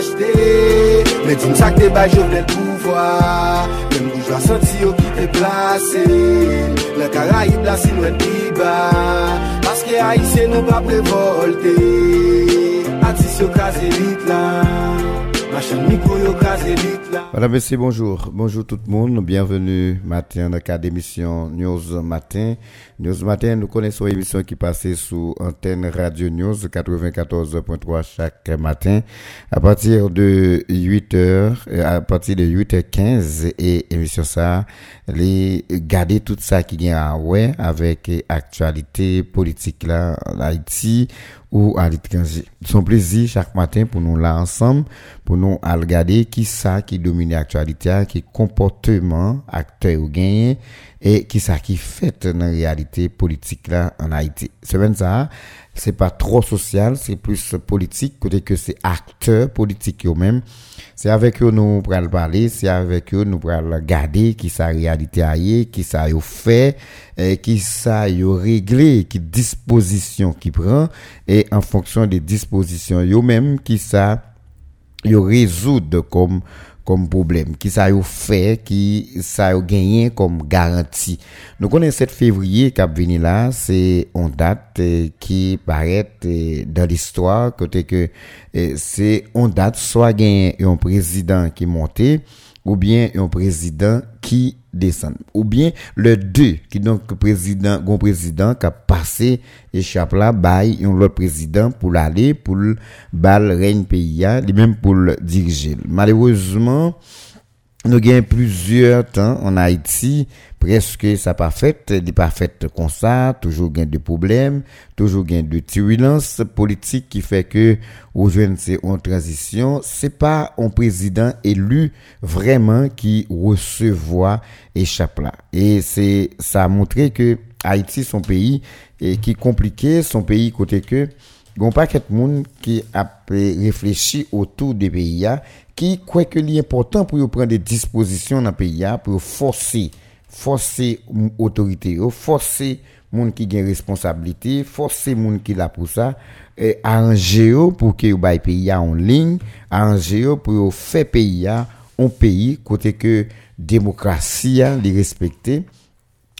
achete Mè di msak te bay jovnel pouvoi Mè mboujwa santi yo ki te plase Le Karaib la silwen piba Paske a yise nou pa prevolte Atis yo kaze lit lan Madame, Messie, bonjour. Bonjour tout le monde. Bienvenue matin dans la d'émission News Matin. News Matin, nous connaissons l'émission qui passait sous antenne Radio News 94.3 chaque matin à partir de 8h, euh, à partir de 8h15 et émission ça, les garder tout ça qui vient à ouais avec actualité politique là en Haïti ou à l'étranger. Son plaisir chaque matin pour nous là ensemble, pour nous regarder qui ça qui domine l'actualité, qui comportement acteur ou gagné et qui ça qui fait dans la réalité politique là en Haïti. C'est ça, c'est pas trop social, c'est plus politique, côté que c'est acteur politique eux-mêmes. C'est avec eux nous pourrons parler, c'est avec eux nous pourrons regarder qui sa réalité aille, qui ça a fait, qui ça a réglé, qui disposition qui prend, et en fonction des dispositions eux-mêmes, qui ça yo résout comme comme problème, qui ça fait, qui ça a gagné comme garantie. Nous connaissons 7 février qui venu là, c'est une date euh, qui paraît euh, dans l'histoire, côté que euh, c'est une date soit gagné un président qui montait, ou bien un président qui descend. Ou bien le deux, qui donc président, grand président qui a passé échappe là, bail un autre président pour l'aller, pour le bal règne pays, lui-même pour le diriger. Malheureusement, nous avons plusieurs temps en Haïti, presque ça pas fait, n'est pas comme ça, toujours gain de problèmes, toujours gain de turbulence politique qui fait que jeunes c'est en transition, c'est pas un président élu vraiment qui recevoir échappe là. Et c'est ça a montré que Haïti son pays et qui compliqué, son pays côté que Gon pas de monde qui a réfléchi autour des pays qui croit que l'important pour prendre des dispositions dans le pays pour forcer forcer autorité forcer monde qui a responsabilité forcer monde qui là pour ça et arranger pour que le pays en ligne arranger pour faire pays un pays côté que démocratie les respecter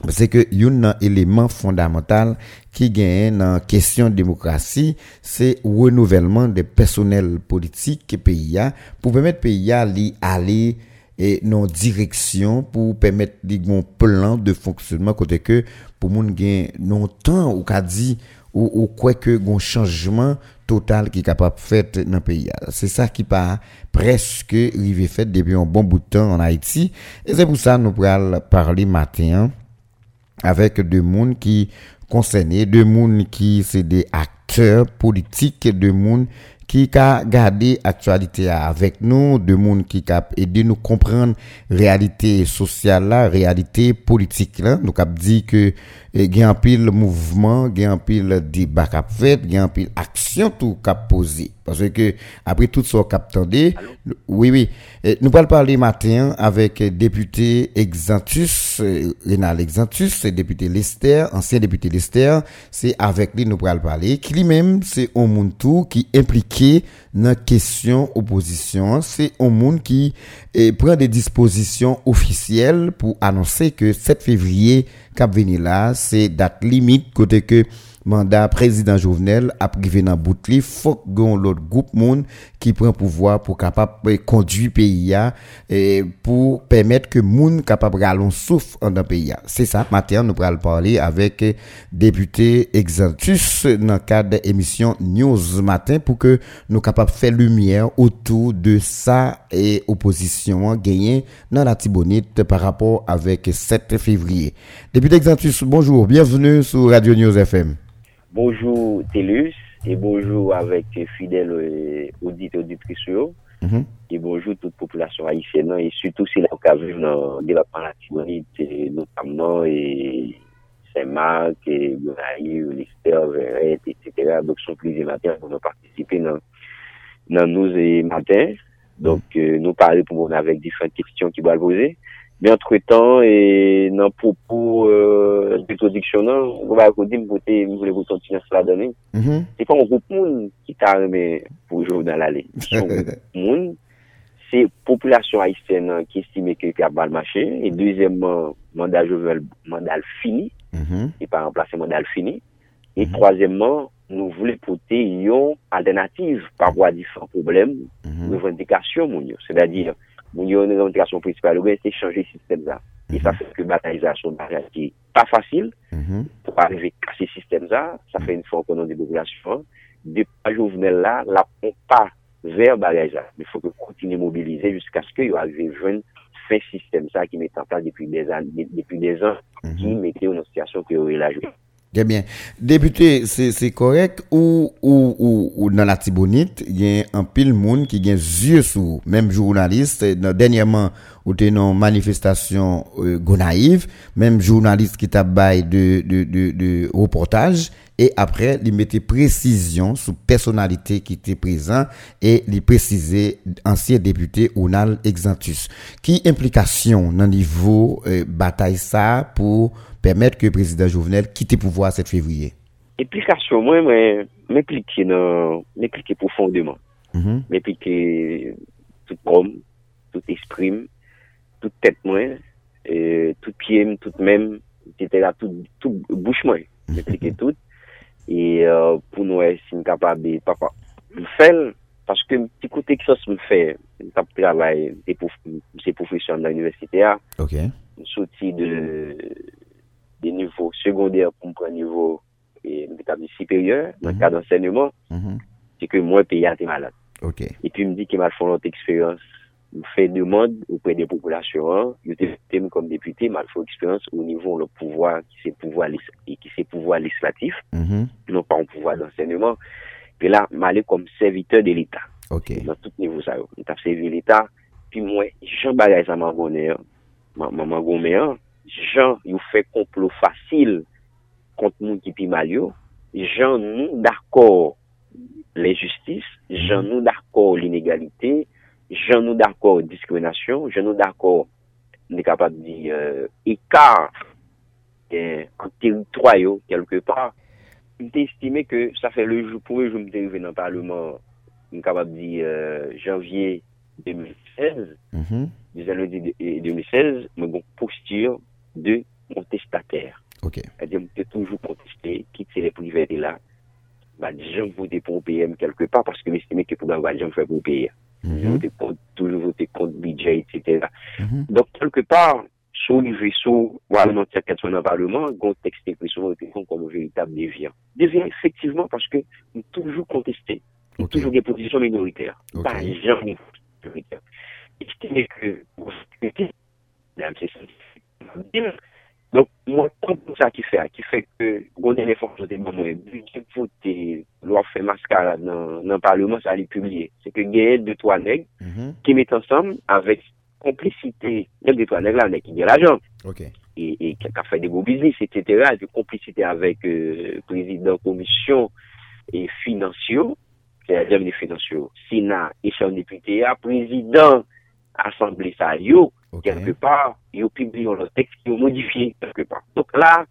c'est que un élément fondamental qui gagne dans question de démocratie, c'est renouvellement des personnels politiques pays pour permettre pays à aller et non direction pour permettre des plan de fonctionnement côté que pour moun gain non temps ou qu'a dit ou, ou quoi que un changement total qui est capable de faire dans le pays. C'est ça qui pas presque arrivé fait depuis un bon bout de temps en Haïti et c'est pour ça nous allons parler matin avec des monde qui concernés, des monde qui c'est des acteurs politiques, des monde qui a gardé actualité avec nous, de monde qui a aidé nous comprendre réalité sociale la réalité politique là. Nous cap dit que il y a un pile mouvement, il y a un pile débat cap fait, il y a un pile action tout cap posé. Parce que après tout ce cap tendé, oui oui, nous allons parler matin avec député Exantus, euh, Rénal Exantus, député Lester, ancien député Lester, c'est avec lui nous allons parler. Qui lui-même c'est un monde tout qui impliqué dans question opposition, c'est un monde qui eh, prend des dispositions officielles pour annoncer que 7 février cap venir là, c'est date limite côté que mandat président Jovenel a privé dans faut que l'autre groupe monde qui prend pouvoir pour capable conduire pays et pour permettre que monde capable rallon souffle dans le pays c'est ça matin nous allons parler avec député Exantus dans le cadre de l'émission News matin pour que nous capable faire lumière autour de ça et opposition gagné dans la Tibonite par rapport avec 7 février. Député Exantus bonjour bienvenue sur Radio News FM Bonjour Telus, et bonjour avec fidèles euh, auditeurs du Prisio, mm -hmm. et bonjour toute population haïtienne, et surtout si la occasion dans le développement latinoïde, notamment et Saint-Marc, et Gonaï, Lister, Verret, etc. Donc, sont plus matin pour nous participer dans, dans nos euh, matins. Donc, mm-hmm. euh, nous parler pour nous avec différentes questions qui vont le poser. Men entretan, e nan popo betodiksyonal, wap akodim pote mou vle kouton ti nan sla donen. Se pa mou koup moun ki ta reme pou jounal ale. Se moun, se populasyon haisyen nan ki estime ki kap balmache. E dezemman, mandal jovel mandal fini. Mm-hmm. E pa remplase mandal fini. E mm-hmm. troazemman, nou vle pote yon alternatif par wadi san problem, mm-hmm. revendikasyon moun yo. Se da dir, moun yo yon revendication principale, ou gen se chanje sistem za. E sa fè ke batalyzasyon bariyat ki pa fasil, pou arrive kase sistem za, sa fè yon fò konon de populasyon, de pa jovenel la, mm-hmm. la pon pa ver batalyzasyon. Me fò ke kontine mobilize jusqu'a skè yo arrive jwen fè sistem za ki met an plan depi 10 an, ki mette yo nan sityasyon ki yo relajwe. Bien. Député, c'est correct ou, ou, ou, ou, dans la Tibonite, il y a un pile monde qui a yeux sous, même journaliste, dernièrement, ou t'es une manifestation euh, gonaïve, même journaliste qui t'a de, de, de, de, reportage, et après, il mettait précision sur personnalité qui était présent et il précisait ancien député Onal Exantus. Qui implication dans le niveau euh, bataille ça pour permettre que le président Jovenel quitte le pouvoir 7 février? Implication, moi, m'impliquer m'impliquer profondément. Mm-hmm. M'impliquer tout homme, tout esprit, toute tête, moi, tout pied, tout même, etc. Tout, tout bouche, moi. Mm-hmm. M'impliquer tout. E uh, pou nou e sin kapab de papa m fel, paske m ti kote ki sos m fe, m tap travay, m se profesyon nan universite a, okay. m soti de, de nivou sekondèr pou m pren nivou e m etab di siperyon, nan mm mhm. -hmm. ka d'ensegnèman, mm -hmm. se ke mwen pe ya te malat. Okay. E pi m di ki m al fon lote eksperyans ou fait demande auprès des populations, ils étaient comme député, mal fait expérience au niveau le pouvoir qui c'est pouvoir et qui c'est pouvoir législatif, mm -hmm. non pas un pouvoir d'enseignement. Puis là, m'aller comme serviteur de l'État. Okay. Dans tout niveau ça, on t'a servi l'État, puis moi, Jean bagage à ma maman grand-mère, Jean, il fait complot facile contre nous qui pi mal yo. Jean nous d'accord les justices, Jean mhm. nous d'accord l'inégalité, Jean, nous d'accord discrimination. Jean, nous d'accord, on est capable de dire, euh, écart euh, en territoire, quelque part. Il estimé que ça fait le jour, pour le jour, je dans le Parlement, on est capable de dire, euh, janvier 2016, mm -hmm. 2016, mais bon, posture de contestataire. Ok. C'est-à-dire, que toujours contester, quitter les privés de là, bah, gens voter pour PM quelque part parce que m'estime que pour bah, gens faire pour payer. Mm -hmm. toujours voter contre budget, etc. Donc, quelque part, sur le vaisseau, ou alors dans dans le Parlement, un texte est souvent comme un véritable déviant. Déviant, effectivement, parce que nous toujours contester. Nous toujours des positions minoritaires. Okay. Pas jamais minoritaires. Estimez que, pour sécurité, c'est Donk, mwen kon pou sa ki fe a, ki fe ke gounen e fon sote mwen mwen, budget vote lwa fe maskara nan, nan parleman sa li publie. Se ke genye de to aneg, mm -hmm. ki met ansam avek komplicite, genye de to aneg la aneg ki genye l'ajan. Ok. E, e ka fe de go biznis, et cetera, de komplicite avek euh, prezident komisyon e finansyo, se a diamine finansyo, sena, e chan depute a, prezident asemble sa yo, Okay. Quelque part, ils ont publié leur texte, ils ont modifié quelque part. Donc là,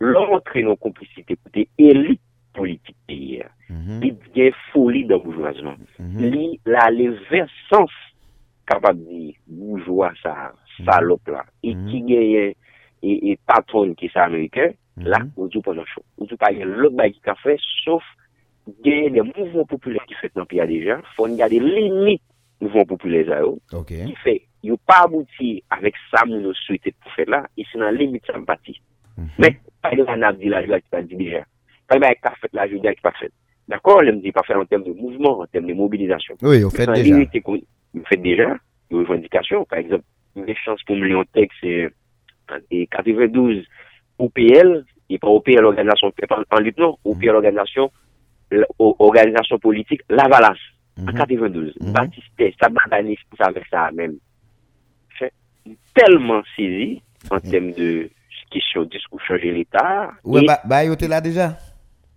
l'entre en complicité côté élite politique hier, mm -hmm. il y a folie dans le bourgeoisement. Mm -hmm. Il a les versants capables de bourgeois, ça, mhm. salope là, et mhm. qui gagne et, patron qui est américain, mhm. là, on dit pas grand-chose. On dit pas l'autre bail qui a fait, sauf des mouvements populaires qui fait dans le pays déjà, faut regarder limite mouvements populaires à eux, oh. qui fait yo pas abouti avec ça nous souhaité pour faire là et c'est dans limite sympathie mm -hmm. mais pas de la dit la joie qui pas dit déjà pas avec qu'a fait la qui pas fait d'accord je me dit pas faire en termes de mouvement en termes de mobilisation. Oui on fait déjà. on fait déjà une revendication. Par exemple une chance pour me texte et 92 OPL et pas OPL organisation en lutte non. OPL mhm. organisation organisation politique la Valasse en 92 mm -hmm. Baptiste ça ça avec ça même tellement saisi en mm. termes de question discours changer l'État. Oui, bah, bah, il là déjà?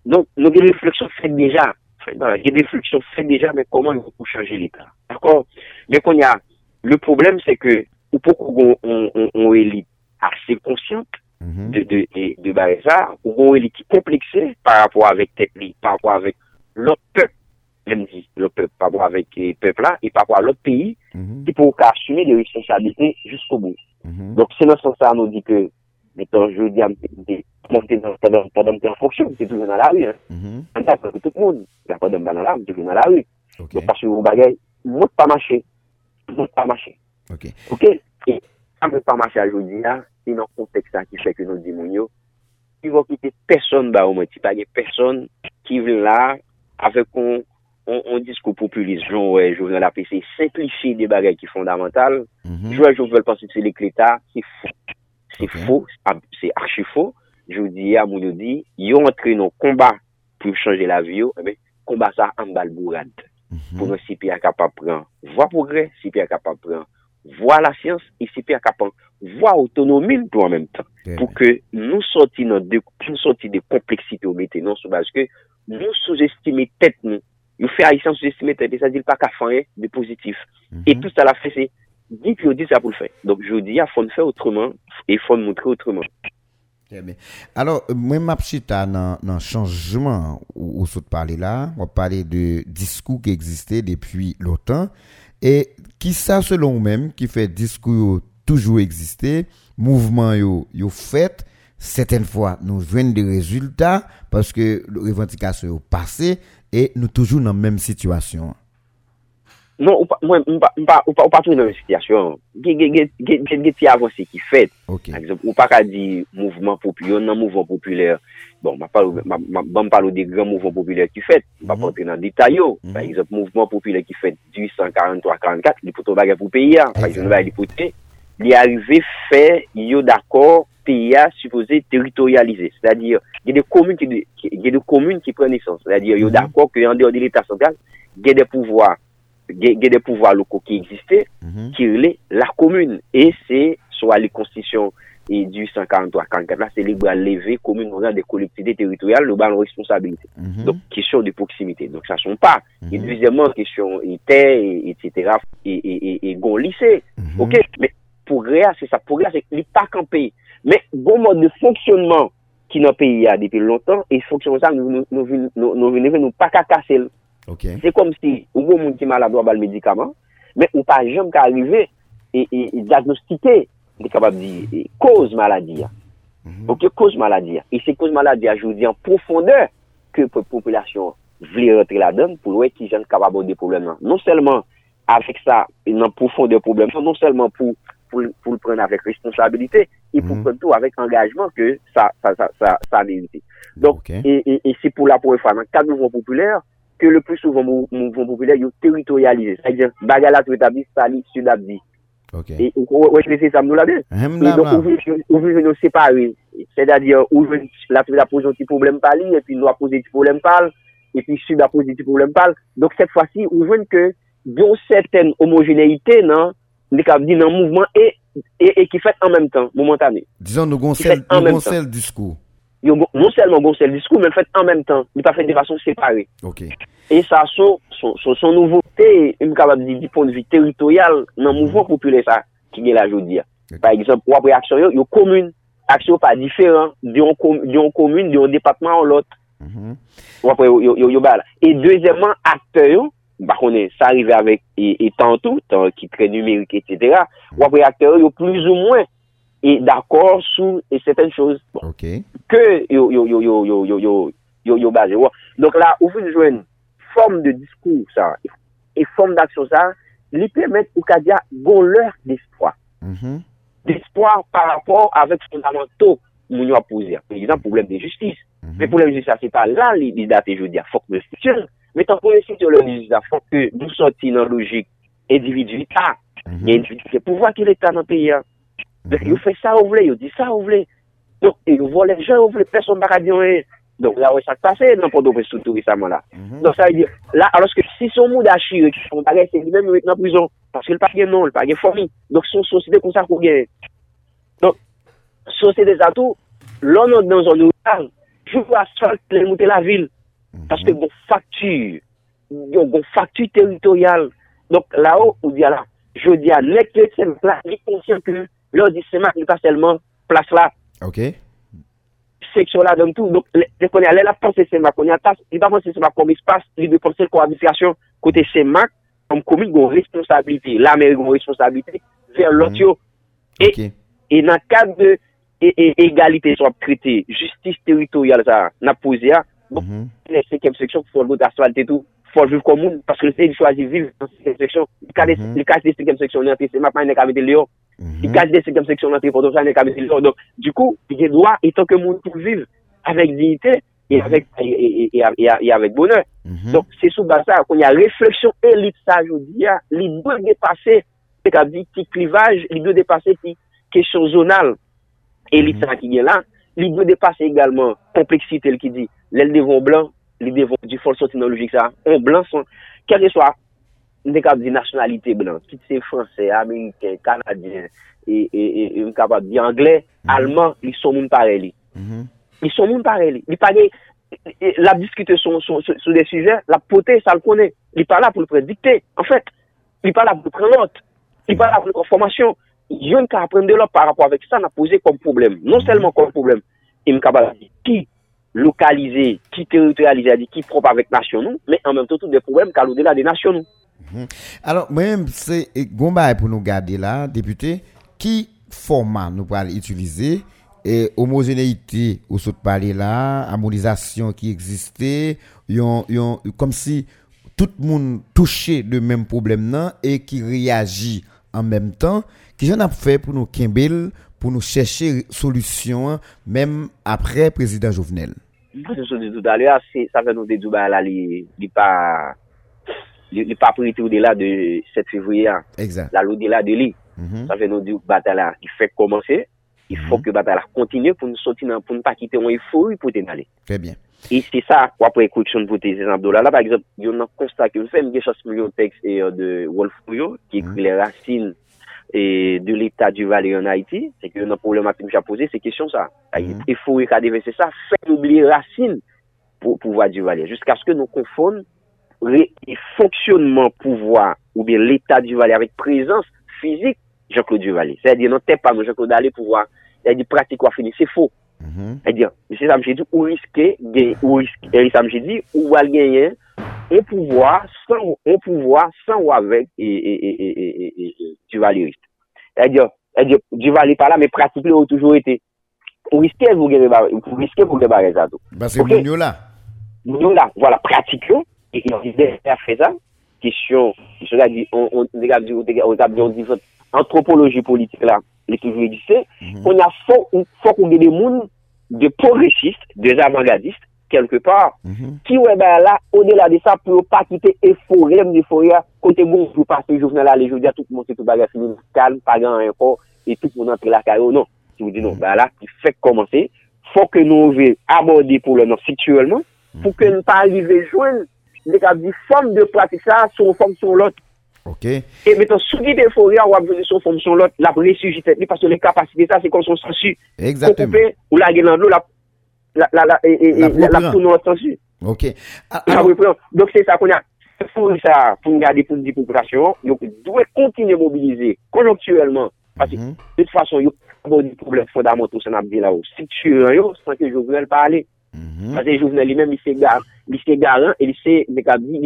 Donc, nous avons des réflexions faites déjà. Il y a des réflexions faites déjà, mais comment il faut changer l'État? D'accord? Mais qu'on y a, le problème, c'est que ou pou kon elit ase konsyant de de bareza, ou kon elit ki komplekse par rapport avek tepli, par rapport avek lot pep, même si le peuple, par rapport avec le peuple là, et par rapport à l'autre pays, mm -hmm. qui pour assumer les responsabilités jusqu'au bout. Mm -hmm. Donc, c'est dans ce sens-là, nous dit que, mettons, je dis à pendant que en fonction, c'est toujours dans la rue, hein. En tant que tout le monde, la pendant dans la rue, c'est toujours dans la rue. Okay. Donc, parce que vous bagaille, ne pas marcher. Ne pas marcher. Ok. Ok? Et, ça ne pas marcher aujourd'hui, là, c'est dans le contexte là qui fait que nous disons, il va quitter personne, bah, au moins, il n'y a personne qui vient là, avec un, on diskou populist, joun joun an apese, simplifi de bagay ki fondamental, joun joun vel panse se lek l'Etat, se fò, se fò, se archi fò, joun di ya moun yo di, yo entre nou komba pou chanje la vyo, komba sa ambal bourad, mhm. pou nou si pi a kapap pran, vwa progre, a kapap pran, vwa la siyans, e si pi a kapap vwa autonomil pou an menm tan, eh pou ke nou soti de kompleksite ou mette, nou sou baske, nou sou estime tet nou, nous fait haïtien sous-estimer tes ça dit pas qu'à faire hein, de positif. Mm -hmm. Et mhm. tout ça l'a fait, c'est, dit que dit ça pour le faire. Donc, je dis, il faut le faire autrement, et il faut le montrer autrement. Eh Alors, moi, ma chita, dans, dans changement, où, vous parlez là, on parler de discours qui existait depuis l'OTAN, et qui ça, selon vous-même, qui fait discours toujours existé, mouvement yo, yo fait, certaines fois, nous jouons des résultats, parce que, revendication passée, e nou toujou nan menm situasyon. Non, ou pa, mwen, mpa, mpa, ou pa, ou pa tou nan menm situasyon. Ge, ge, ge, ge, ge, ge ti avansi ki fet. Ok. Par exemple, ou pa ka di mouvman populyon nan mouvman populyon. Bon, mpa palo, mpa, mpa palo de gran mouvman populyon ki fet. Mpa mm. palo nan detay yo. Mm. Par exemple, mouvman populyon ki fet 1843-44, li poto bagay pou peyi ya. Par exemple, li pou te, li arive fe yo d'akor PIA supposé territorialiser. C'est-à-dire, il y a des communes qui, il y a des communes qui prennent naissance. C'est-à-dire, il y a d'accord qu'en dehors de l'État central, il y a des pouvoirs, il y a des pouvoirs locaux qui existaient, mm -hmm. qui relaient la commune. Et c'est, soit les constitutions et du 143-44 là, c'est libre à lever commune dans des collectivités territoriales, le bas responsabilité. Mm -hmm. Donc, question de proximité. Donc, ça sont pas. Mm -hmm. Et mm-hmm. deuxièmement, question terre, et, etc., et, et, et, et, et lycée. Mm -hmm. OK? Mais progrès, c'est ça. Progrès, c'est qu'il pas campé. Men, bon mod de fonksyonman ki nan peyi ya depi lontan, e fonksyonman sa nou veneve nou, nou, pa ka kase l. Okay. Se kom si ou bon moun ki malabwa bal medikaman, men ou pa jom ka arrive e, e, e diagnostike de kabab di e, koz maladi ya. Mm -hmm. Ok, koz maladi ya. E se koz maladi ya, jou di an profondeur ke populasyon vle retre la den pou lwe ki jen kabab ou de problem nan. Non selman avek sa nan profondeur problem nan, non selman pou pour, le prendre avec responsabilité et pour mhm. prendre tout avec engagement que ça, ça, ça, ça. Donc, et, c'est pour la première fois, dans le cadre mouvement populaire, que le plus souvent mouvement populaire, ils territorialisé. C'est-à-dire, bagala tout établi, sali, sudabdi. Ok. Et, ouais, je essayer ça, nous là-dedans. Et donc, on veut nous séparer? C'est-à-dire, on veut la tout a un petit problème par et puis nous a posé un petit problème par et puis sud a posé un petit problème par Donc, cette fois-ci, on veut que, il y a une certaine homogénéité, non? li kap di nan mouvman e, e, e ki fet an menm tan, moumantane. Dizan nou gonsel, gonsel diskou. Yo non selman gonsel diskou, men fet an menm tan, li pa fet de fason separe. Ok. E sa son, son, son, son nouvote, m kapab di di pon vi teritorial nan mouvman popule sa ki gen la jodi ya. Okay. Par exemple, wapre aksyon yo, yo komune. Aksyon pa diferan, diyon komune, diyon depatman an lot. Mm -hmm. Wapre yo, yo, yo, yo ba la. E dezemman, akte yo, bakone, sa arrive avèk etan e tou, tan ki tre numerik, etc. Wapre akteur yo plus ou mwen e d'akor sou e seten chouz. Bon, ke yo yo yo yo yo yo yo yo yo baje. Donk la, ou foun jwen form de diskou sa, e form d'aksyon sa, li pèmèt ou ka diya gon lèr d'espoi. Mm-hmm. D'espoi par rapport avèk fondamento moun yo apouzir. Par exemple, poublem de justice. Mm-hmm. Pe poublem de justice, se pa la li date, je veux dire, fok me soutien. Metan pou yon sityo le legislasyon ke nou soti nan logik individu l'Etat. Yon individu se pou vwa ki l'Etat nan peyi an. Yon fè sa ou vle, yon di sa ou vle. Yon vwa le jen ou vle, person baradyon e. Donk la wè sa kpase nan podo pres soutou risaman la. Donk sa yon di, la aloske si son moun da chire ki son bagay se li men yon wèk nan prizon. Paske l pa gen non, l pa gen fomi. Donk son soside kon sa kou gen. Donk, soside zato, lon nan zon nou an, jou asfalt lè moutè la vil. Mhm. Paske gon faktur, gon faktur teritorial. Donk la ou, ou diya la, je diya, lèk lèk se mpla, lèk konsyen ke lò di seman, lèk pa selman plas la. Ok. Seksyon la donk tou, donk lèk konè alè la panse seman, konè atas, lèk pa panse seman kom espas, lèk de panse kon administrasyon kote seman, kom komik gon responsabilite, la mèri gon responsabilite, ver lòt yo. E nan kad de egalite sou ap krite, justice teritorial sa, na pose a, Bon, mhm. le sekèm seksyon pou fòl gout asfalte tou, fòl viv komoun, paske se li chwazi viv nan sekèm seksyon, li kache de sekèm seksyon nan tri, se mapman nek avete le yo, li kache de sekèm mhm. seksyon nan tri, poton sa nek avete le yo, mhm. donk, du kou, li gen doa, etan ke moun pou viv, avèk dignite, e avèk bonè, donk, se sou basa, kon ya refleksyon elit sa jodi ya, li do depase, se ka di ti klivaj, li do depase ti kesyon zonal, elit sa ki gen la, li do depase egalman kompleksite l ki di, lèl devon blan, li devon di fol soti nan logik sa, an blan son, kèlè swa, ne kap di nationalite blan, kit se fransè, amerikèn, kanadyen, e m kapap di anglè, mhm. alman, li son moun pare li. Mhm. Li son moun pare li. Li pare, la diskute sou de sujè, la pote, sa l konè. Li pare la pou l predikte, an fèt. Li pare la pou l prenote. Li pare la pou l konformasyon. Yon ka aprende lò par rapport avèk sa, na pose kom problem. Non selman kom problem. E m kapap di, ki dire qui localisé, qui territorialisé, qui propre avec nation mais en même temps tous des problèmes qu'à au-delà des nations. Alors, même c'est Gomba pour nous garder là, député, qui format nous pourrons utiliser et homogénéité au saut de parler là, harmonisation qui existait, comme si tout le monde touchait le même problème et qui réagit en même temps. Qui j'en a fait pour nous Kimbel, pour nous chercher solution même après président Jovenel. Mwen se sou di tout alè, sa fè nou de Dubai la li, li pa... Li pa priti ou de la de 7 fevriye an. Exact. La lou de la de li. Mm -hmm. Sa fè nou di ou batal la ki fèk komanse. Il fò ke mm-hmm. batal la kontine pou nou soti nan, pou nou pa kite ou e fò ou pou ten alè. Fè bien. E se sa, kwa pou ekoutsyon pou te zan do la la, par exemple, yon nan konstat ki yon fèm ge chos mou yon tekst e de Wolf Mouyo, ki ekri le rasin et de l'état du Valais en Haïti, c'est que notre problématique que j'ai posé, c'est question ça. Mm. Il faut qu'à déverser ça, faire oublier racine pour pouvoir du Valais, jusqu'à ce que nous confondons le fonctionnement pouvoir ou bien l'état du Valais avec présence physique Jean-Claude Duvalier. C'est-à-dire, non, t'es pas Jean-Claude Duvalier pouvoir, c'est-à-dire, pratique ou fini, c'est faux. Mm. C'est-à-dire, c'est ça que j'ai dit, ou risquer, ou risquer, ça que j'ai dit, ou va gagner, au pouvoir sans, au pouvoir sans ou avec et, et, et, et et, et, et duvalieriste. C'est-à-dire, c'est-à-dire, duvalier par là, mais pratiquement, il a toujours été. ou risquer Vous gagner vous risquez vous gagner ça tout. Parce que okay. nous là. Nous là, voilà, pratiquement, et on y a fait ça, question, je l'ai dit, on, on, on, dit, on dit anthropologie politique là, les toujours existé, mhm. on a faut, faut qu'on ait des mondes de progressistes, des avant-gardistes, kelke par, mm -hmm. ki wè bè la, o de la de sa, pou yo pa kite e forem de forem, kote bon, pou pase jounal la, le jounal, tout moun se tout bagay finim, kalm, pagan, enkor, et tout moun antre la karyo, non. Si wè di nou, bè la, ki fèk komanse, fò ke nou vè aborde pou lè nan situelman, pou ke nou pa arrive joun, lè ka di fòm de pratik sa, son fòm son lot. Ok. E metan soudi de forem, wè vè son fòm son lot, la presi jitèt li, parce le kapasite sa, se kon son sensu. Exactement. Ou la genan lò, la la, la, la, et, et, la, la la tourne en sensu. Ok. Alors, Donc, c'est ça qu'on a. Pour ça, pour garder pour la population, donc, doit continuer à mobiliser conjoncturellement. Parce que, mm -hmm. de toute façon, il y a des problèmes fondamentaux, ça n'a pas là-haut. Si tu es un, sans que Jovenel parler. Mm -hmm. Parce que Jovenel lui-même, il s'est garant, il s'est garant, et il s'est,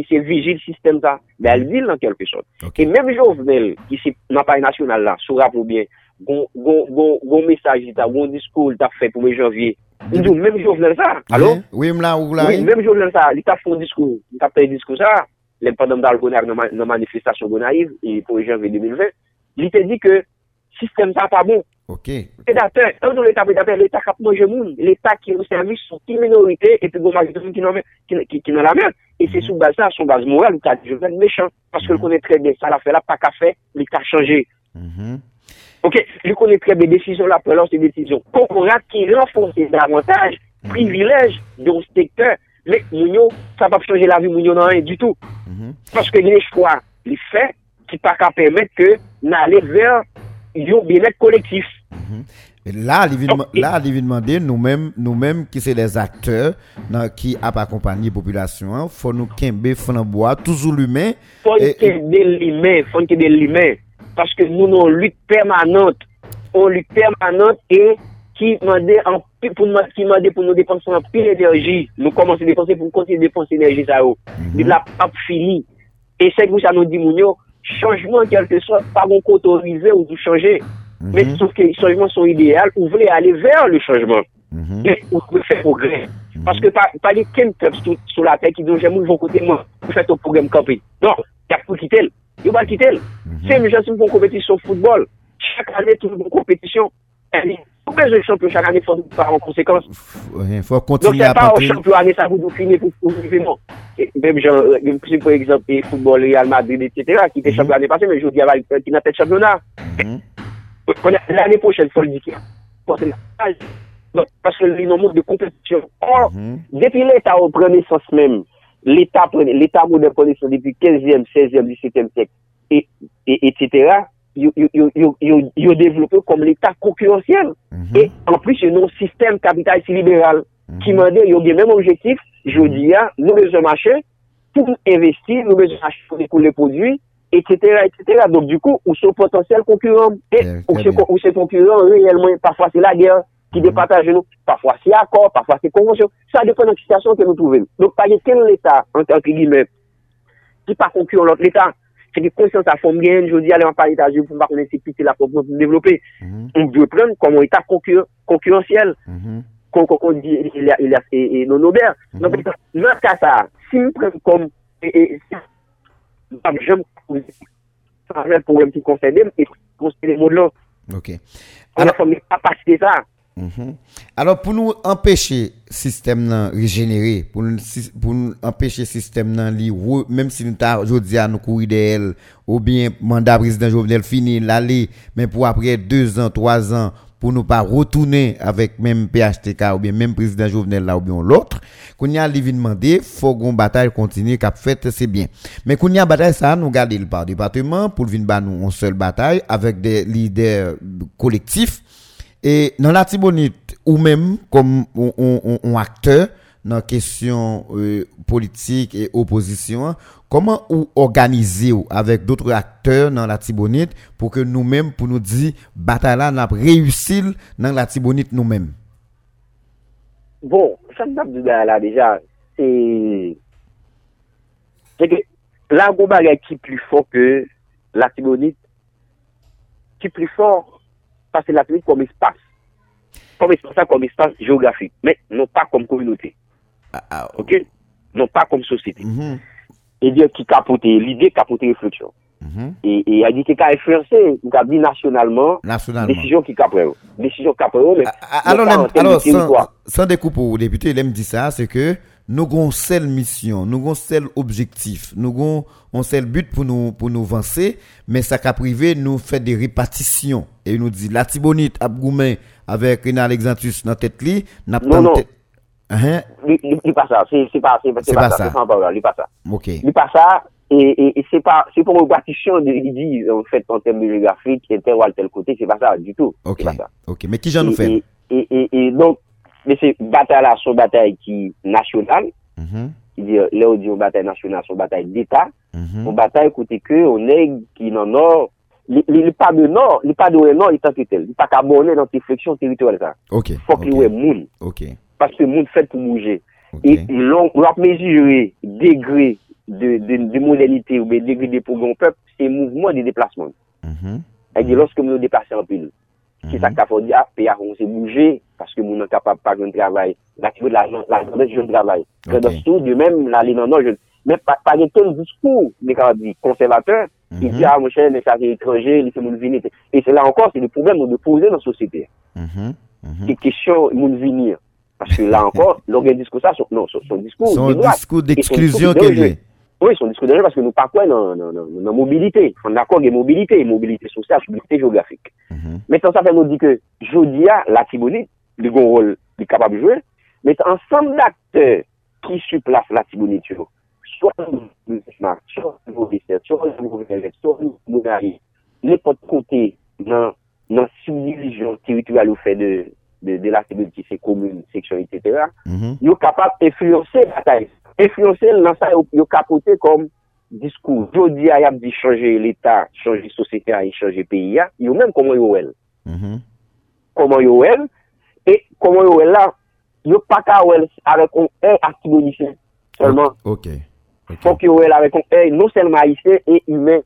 il s'est vigile système ça. Mais elle vit en quelque sorte. Okay. Et même Jovenel, qui s'est, dans pas national là, saura pour bien, bon, bon, bon, bon message, il bon discours, t'as fait pour le janvier, Mdou, mèm Jovenel sa, alo? Oui, mla ou la. Oui, mèm Jovenel sa, li tap foun diskou, li tap ten diskou sa, lèm pandem dal konak nan manifestasyon Gonaïv, e pou janve 2020, li te di ke, sistem sa pa bon. Ok. Predateur, an nou l'Etat predateur, l'Etat kap manje moun, l'Etat ki ou servis sou ki minorite, epi goma jitoun ki nan la mer, e se sou base sa, sou base moral, l'Etat Jovenel mechant, paske l'konet tre de sa la fe la, pa ka fe, l'Etat chanje. Ok, je connais très bien décisions, la prélance des décisions. Corporate qui renforce davantage mhm. privilège de secteur, mais Mounio, ça va pas changer la vie Mounio dans rien du tout. Mhm. Parce que les choix, les faits, qui pas qu'à permettre que n'aller vers un bien-être collectif. Mhm. Là, il vient demander nous-mêmes, nous-mêmes qui c'est les acteurs qui a accompagné la population, faut nous qu'aimer, faut nous toujours l'humain. Faut qu'il y ait l'humain, faut qu'il y ait l'humain. Limites. paske nou nou lutte permanente, ou lutte permanente, e ki mande pou nou depanse an pi enerji, nou komanse depanse pou konti depanse enerji sa ou. Di la pap fini. E sek mou sa nou di moun yo, chanjman kelke so, pa moun kontorize ou tou chanje. Men souf ke chanjman son ideal, ou vle ale ver le chanjman. Ou vle fè progrè. Paske pa li ken pep sou la tek ki don jè moun voun kote moun pou fè ton progrèm kampi. Non, yak pou kitel. Yo bal kitel. Se mou jansi moun kompetisyon foutbol, chak anè tou moun kompetisyon, pou mè jè chanpyon chak anè fò par an konsekans. Fò kontini apatri. Non, se pa ou chanpyon anè sa voun dou finè pou vivè moun. Mèm jè, pou exemple, foutbol, Real Madrid, etc. ki te chanpyon anè pasè, mè jò di aval ki nan tèt chanpyonat. L'anè pochèl fò l'dikè. Paske li nan moun de kompetisyon. Or, depi l'Etat ou prene sens men, l'État modèle connaissant depuis 15e, 16e, 17e siècle, et, et, etc., yo devlopè kom l'État konkurensyel. Mm -hmm. Et en plus, non yo nou sistem kapitaliste liberal mm -hmm. ki mande yo gen mèm objektif, yo diya, ah, nou bezè machè, pou investi, nou bezè machè pou dekou le prodwi, etc., etc. Donc, du coup, ou se potentiel konkurent, et yeah, ou se konkurent réellement, parfois c'est la guerre, ki depataje nou, pafwa si akor, pafwa si konvonsyon, sa depen an kistasyon ke nou touven. Nou pa ye ken l'Etat, an te akri gime, ki pa konkur an lot l'Etat, se ki konsyans a fom gen, jodi aleman pa l'Etat, jodi pou mba konen se piti la pou mwen devlope, on dwe pren komon Etat konkurensyel, kon kon kon di, il y a non ober. Non pe, nan ka sa, si mwen pren kom, e, si, mwen jem, sa jen pou mwen ki konsede, e konsede moun lò. Ok. An a fom ne pa pasite Mhm. Alors, pour nous empêcher système de régénérer, pour nous, pour nous empêcher système de même si nous avons aujourd'hui à nous courir d'elle, ou bien mandat président Jovenel fini, l'aller, mais pour après deux ans, trois ans, pour nous pas retourner avec même PHTK ou bien même président Jovenel là ou bien l'autre, qu'on y a demandé, faut qu'on bataille continue, qu'a fait, c'est bien. Mais qu'on y a bataille ça, nous garder le par département pour venir nous en seule bataille avec des leaders collectifs Et dans la Tibonite, ou même comme un acteur dans la question euh, politique et opposition, comment vous organisez avec d'autres acteurs dans la Tibonite pour que nous-mêmes, pour nous dire, bataille n'a réussi dans la Tibonite nous-mêmes Bon, ça me là déjà, c'est. C'est que la qui est plus fort que la Tibonite, qui est plus fort parce que la République comme espace. Comme espace, comme espace géographique, mais non pas comme communauté. Ah, ah, ok? Non pas comme société. Mm-hmm. Et dire qui capote, l'idée capote réflexion. Mm-hmm. Et, et a dit qu'il a influencé, il a dit nationalement, nationalement. décision qui capote. Décision capote, mais. Ah, alors, alors sans, sans découpe au député, il aime dit ça, c'est que nous avons une seule mission, nous avons un seul objectif, nous avons un seul but pour nous, pour nous avancer, mais ça qu'a privé nous fait des répartitions. Et nous dit, la Tibonite a avec une Alexandrus dans tête li, n'a pas non, non. Hein? Il pas ça, c'est pas, c'est pas, c'est pas, ça. C'est pas, il pas ça. OK. Il pas ça, et, et, c'est pas, c'est pour une répartition de, il dit, en fait, en termes géographiques, tel ou tel côté, c'est pas ça du tout. OK. Ça. OK. Mais qui j'en nous fait? Et, et, et, donc, Mè se batay la son batay ki nasyonal, mm -hmm. ki di le ou di ou batay nasyonal, son batay d'Etat, mm -hmm. ou batay kote ke ou neg ki nan nor, li, li, li pa de nor, li pa de ou nor, li tanke tel, li pa ka bonè nan te fleksyon teritorial sa. Okay, Fok okay. li we moun, okay. paske moun fèt pou mouje. E lon, lop mezure degre de, de, de modernite ou be degre de pou goun pep, se mouvment de deplasman. Mm -hmm. E di loske moun deplase anpil. Pile, c'est ça qu'il faut dire, ah, pays on s'est bougé, parce que nous sommes capables de de travail. L'activité de la, la, la, jeune travail. Okay. tout, de même, la ligne non, je, mais pas, pas de tel discours, mais quand on dit conservateur, mm -hmm. il dit, ah, mon cher, mais ça c'est étranger, il fait mon venir. Et c'est là encore, c'est le problème de poser dans la société. C'est question, mon venir. Parce que là encore, l'organe discours, ça, son, est. Oui, son diskou denje paske nou pa kwen nan mobilite. Fon d'akor gen mobilite, mobilite sosyal, mobilite geografik. Metan mm-hmm. sa fè nou di ke Jodia, la Tibonite, li gon rol li kapab jwè, metan ansam d'akteur ki su plas la Tibonite yo. Swa nou mouvement, swa nou mouvement, swa nou mouvement, swa nou mouvement, ne pot kote nan subdivision territorial ou fè de la Tibonite, se komoun, seksyon, etc. Yo kapab efluense bataille. E influensel nan sa yo, yo kapote kom diskou. Jodi a yap di chanje l'Etat, chanje sosete a, chanje peyi a, yo menm koman yo el. Mm -hmm. Koman yo el, e koman yo el la, yo pa ka yo el avek on e aktibonisyen. Seleman. Ok. okay. Fok yo el avek on e, non selman haisyen, e yumen.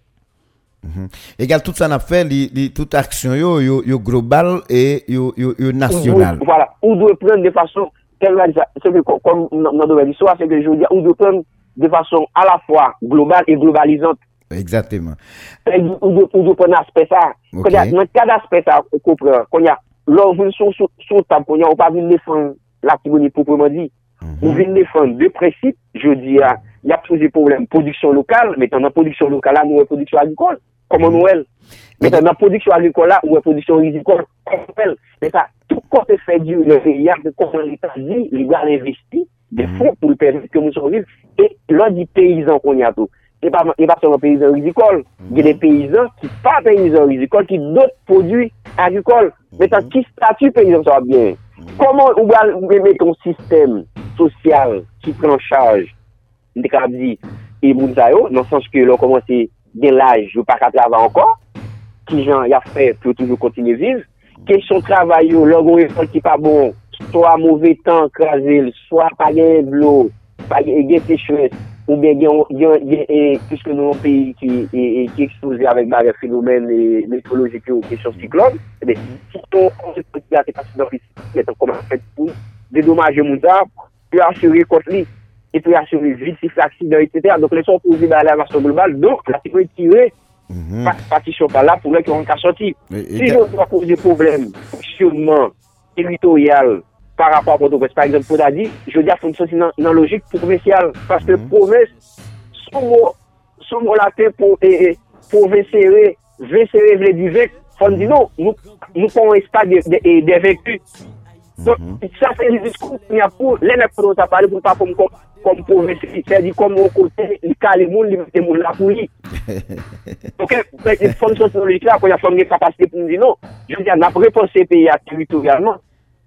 Mm -hmm. Egal, tout sa na fe, li, li tout aksyon yo, yo, yo global e yo, yo, yo nasyonal. Voilà. Ou dwe pren de fason kom nan dobe di so, se ke jou di, ou dwe pren de fason a la fwa global e globalizant. Exactement. Ou dwe pren aspe sa. Konya, nan kada aspe sa, konya, lor voun sou tab, konya, ou pa vin defan la kibouni pou pou mwen di, ou vin defan de presip, jou di, y ap souzi problem produksyon lokal, metan nan produksyon lokal la nou e produksyon agrikol, koman nou el. Metan nan produksyon agrikol la ou e produksyon rizikol, koman el. Metan, tout kote fè di ou le reyard de koman l'Etat di, li gwa l'investi de fonds pou l'permis ke moun souviv, e lò di peyizan kon yato. E pa son peyizan rizikol, gen de peyizan ki pa peyizan rizikol, ki dot prodwi agrikol. Metan, ki statu peyizan sa wap gen? Koman ou gwa meton sistem sosyal ki pren chaj mwen te di, e moun sa yo, nan sens ke lò koman se gen laj, yo pa ka travay ankon, ki jan ya fè, pou toujou kontine viv, ke son travay yo, lò goun yon ki pa bon, so a mouvè tan krasel, so a pa gen blou, pa gen sechwes, ou bien gen, gen, puisque nou an peyi ki ekspouze avèk bagè fenomen metrologik yo, kesyon siklon, ebe, si ton anjè poti a te pasi nan pisi, metan koman fèt pou, dedomaje moun ta, pou asyri kont li, et puis assurer vite si accident, etc. Donc, les sont posés dans la version globale. Donc, la sécurité tirée, mm -hmm. partition par là, pour qu'ils ont qu'à sortir. Si on doit poser problème, fonctionnement territorial par rapport à Port-au-Prince, par exemple, pour dire, je veux dire, fonctionner dans, dans logique provinciale. Parce que mm -hmm. province, son mot latin pour, et, pour faut dire non, nous, nous prenons pas des de, de, de vécus. Donc, ça, c'est le discours qu'il y a pour les mecs pour parler pour pas comme comme pauvre, c'est-à-dire comme au côté, il cale les gens, il met les gens là pour lui. Donc, les formes sociologiques-là, quand il y a forme de capacité pour nous dire non, je veux dire, on a repensé pays territorialement.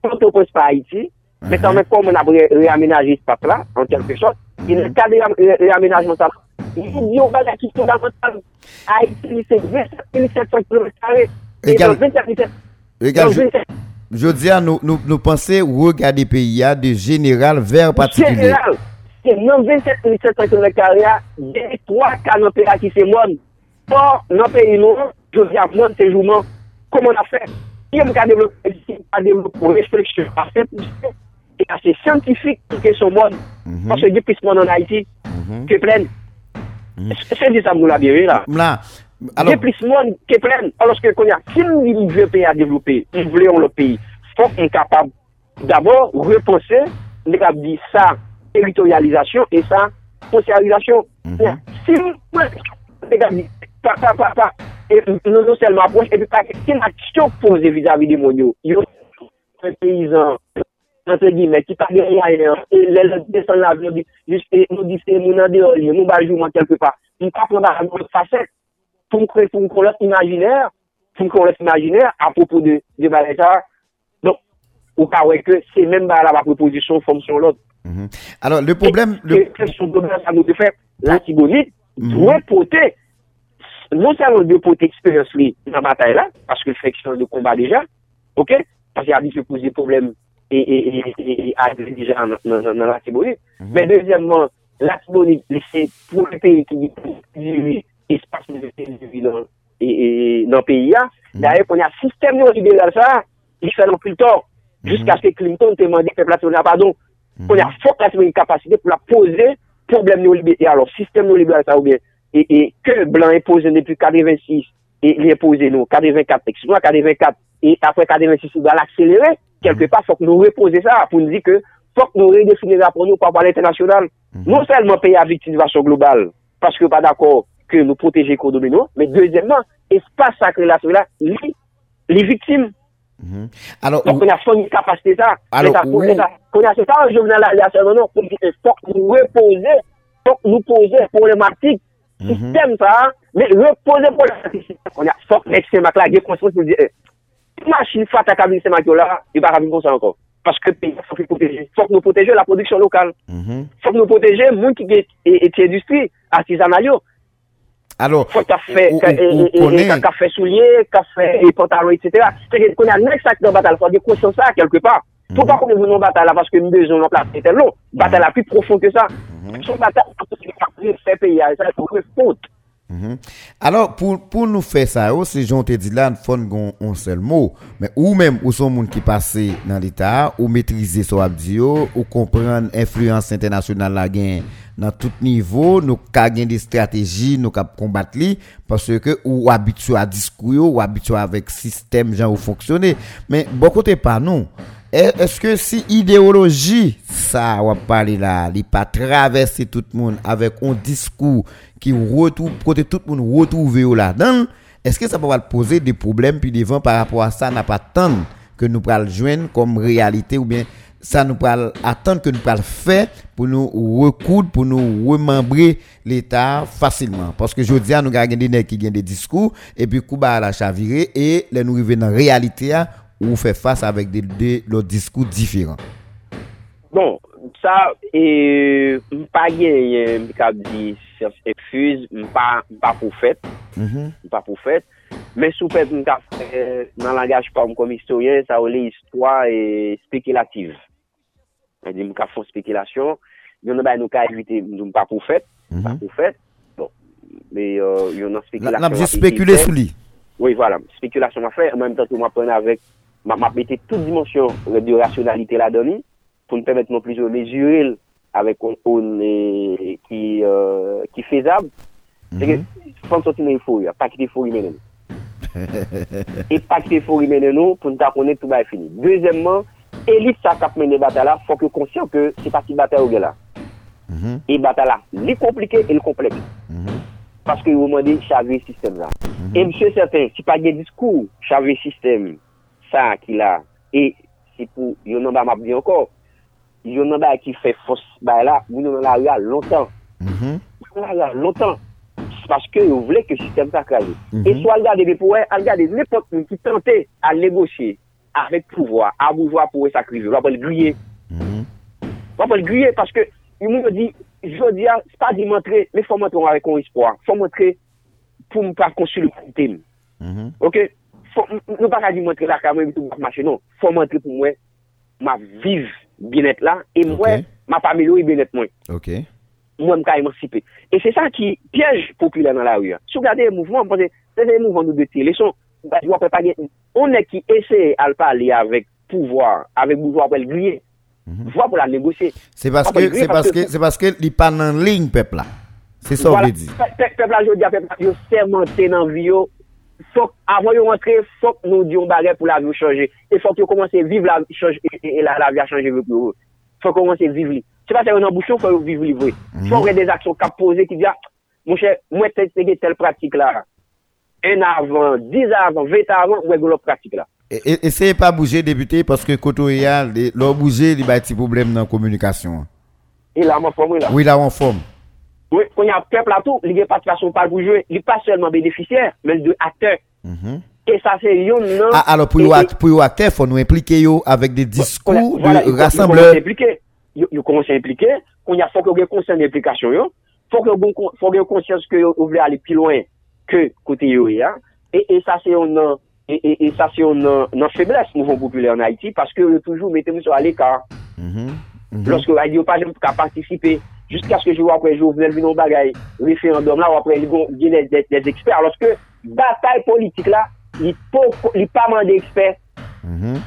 Quand on pense pas Haïti, mais quand même, comme on a réaménagé ce pape-là, en quelque sorte, il y a le cas de réaménagement, ça, il y a une bagage qui fondamentale. Haïti, c'est 27 700 km. Et dans 27 000 km. Je dis à nous, nous, nous pensons regarder pays de général vers particulier. Général, c'est non 27 700 km, il y a trois cas dans pays qui c'est moi. Or, dans le pays, nous, je dis à moi, c'est jour comment on a fait? Si on a développé, a développé une réflexion assez poussée et assez scientifique pour que son monde, parce que depuis ce monde en Haïti, que plein. C'est dit ça, vous l'avez là. Gen plis moun ke plen, aloske konya, si nou yon vye peyi a devlope, yon vle yon lo peyi, fok yon kapab d'abord repose, ne kap di sa teritorializasyon e sa sosyalizasyon. Mhm. Si nou, ne kap di, pa, pa, pa, pa, nou nou selman aproche, epi pa, ken aksyon pose vizavi de moun yo? Yo, pe peyizan, entre guillemets, ki pa gen yon, lè lè desan la, nou di se moun an de yon, nou bajouman kelpe pa, nou pa pran da yon facet, pour créer pour qu'on imaginaire, imaginaire à propos de, de. Donc, ou pas ouais que c'est même pas la proposition fonction l'autre. Alors, le problème. Et, le... question de ça nous fait la Tibonite mm -hmm. doit porter, non seulement de porter expérience dans la bataille là, parce que fait de combat déjà, ok? Parce qu'il y a dit se poser problème et, et, et, et, déjà dans, la Tibonite. -hmm. Mais deuxièmement, la Tibonite, c'est pour les pays qui vivent espace de vie dans le pays. D'ailleurs, quand il y a un système néolibéral, ça, il fait non plus le temps. Jusqu'à ce que Clinton te demande que peuple n'a pardon. Y a forte une capacité pour la poser problème néolibéral. Alors, système néolibéral, ça ou bien, et, et que Blanc est posé depuis 86 et il est posé nous, 84, excuse-moi, 84, et après 86, il doit l'accélérer. Quelque part, il faut que nous reposer ça pour nous dire que faut que nous redéfinir pour nous par rapport à l'international. Non seulement payer de façon globale, parce que pas d'accord ke nou proteje kondomen nou, men dezemman, espase sa krelasyon la, li, li viktim. Alors, kon a son kapasite sa, kon a se sa, je venan la se venan, fok nou repose, fok nou pose problematik, sistem sa, men repose problematik, kon a fok nek semak la, ge konsons pou di, machin fata kabin semak yo la, e ba kabin konsan ankon. Paske peyi fok nou proteje. Fok nou proteje la produksyon lokal. Mm -hmm. Fok nou proteje moun ki get eti industri, artisanal yo. Alors, faut fait, café soulier, café et pantalon, etc. C'est qu'on a un sac de bataille, faut dire conscience ça quelque part. Faut pas qu'on nous bataille là? Parce que nous besoin de place. C'est long. Bataille la plus profonde que ça. Son bataille, c'est pays, ça, c'est faute. Mhm. Alors, pour, pour nous faire ça, oh, si j'en te dit là, faut un seul mot. Mais ou même, ou sont monde qui passent dans l'État, ou maîtriser son abdio, ou comprendre l'influence internationale la gain dans tout niveau, nous avons des stratégies, nous avons combattre parce que ou habitué à discours, ou habitué avec système, genre, ou fonctionner. Mais, beaucoup de pas nous. Est-ce que si idéologie, ça, on va parler là, il pas traverser tout le monde avec un discours qui retrouve, côté tout le monde retrouver là-dedans, est-ce que ça va poser des problèmes puis devant par rapport à ça, n'a pas tant que nous le joindre comme réalité ou bien ça nous parle attendre que nous parle faire pour nous recoudre pour nous remembrer l'état facilement. Parce que je dis à nous des nèg qui gagnent des discours et puis coup à la chaviré et les nous arriver dans la réalité ou fait face avec des, des discours différents. Bon ça et pas gagne cap dit science infuse pas pas prophète mm-hmm. pas prophète Men sou pet mwen ka fè nan langaj pa mwen kom historien, sa ou li histwa e spekulativ. Je dis, je fais spéculation, il y en a nous qu'à éviter, pas pour fait, pas mm-hmm. pour fait, bon, mais euh, il y en a spéculation. Là, spéculé sous lui. Oui, voilà, spéculation m'a fait, en même temps, tout m'apprendre avec m'a mettez toute dimension de rationalité là-dedans pour nous permettre non plus de mesurer avec un qui euh, qui faisable. C'est que faut sortir il faut, pas qu'il faut mener Et pas qu'il faut mener nous pour nous connaître tout va fini. Deuxièmement, elit sa kap mene batala, fok yo konsyon ke se pati batala ou gen la. Mm -hmm. E batala, li komplike, el komplek. Mm -hmm. Paske yo mwende chavye sistem la. Mm -hmm. E msye certain, si pa gen diskou, chavye sistem sa ki la, e si pou yon nan ba map di anko, yon nan ba ki fe fos ba la, yon nan la ya lontan. Mhm. Yon nan la ya lontan. Paske yo vle ke sistem sa kaje. Mhm. E sou al gade be pou we, al gade nepot mwen ki tante al negosye avèk pouvoi, a boujwa pou wè sakrivi, wè pou l'griye. Wè pou l'griye, paske, yon moun yo di, jodi a, s'pa di montre, mè fò montre wè kon ispwa, fò montre pou mou pa konsul koutem. Ok, nou pa ka di montre la kamè, fò montre pou mwen, ma viv binet la, e mwen, ma pa mèlou e binet mwen. Ok. Mwen mka emancipe. E se sa ki pièj populè nan la wè. Sou gade mouvment, se se mouvment nou de tè, lè son, ti. Leson, on e ki ese al pali avek pouvoar, avek mouvwa pou el griye. Vwa pou la negosye. Se paske li pa nan ling pepla. Se so vle di. Pepla yo di a pepla yo sermente nan vyo Fok, avant de rentrer, faut que nous disions baguette pour la vie changer. Et faut que vous commencez à vivre la vie et la, la vie à changer avec vous. Faut commencer à vivre. C'est pas un embouchon, faut vivre livré. Mhm. Faut avoir des actions qu'a posées qui disent, ah, mon cher, moi, c'est telle pratique là. Un avant, dix avant, vingt avant, ouais, l'autre pratique là. Essayez pas bouger, débuter, parce que quand on y a, l'on bouger, il y a des problèmes dans la communication. Et là, en forme, là. Oui, là, en forme. Oui, quand il y a un peuple à tout, il n'y a pas de façon pas jouer. Il n'est pas seulement bénéficiaire, mais de acteur. Mm-hmm. Et ça, c'est yon non. Ah, alors, pour les acteurs, il faut nous impliquer yo avec des discours de rassembleurs. Vous commencez à impliquer. Quand il a faut que vous conscience d'implication, il faut que vous conscience que vous voulez aller plus loin ke kote yo ya, e, e sa se yon nan, e, e, e sa se yon nan, nan febles mouvon populè an Haiti, paske yo toujou mette mou so al ekar. Mm -hmm, mm -hmm. Lorske yo a di yo pa jem pou ka partisipe, jiska se jou apre jou vnen vinon bagay referandom la, ou apre li gon genè des eksper, lorske batay politik la, li, po, li pa mande eksper. Mm -hmm.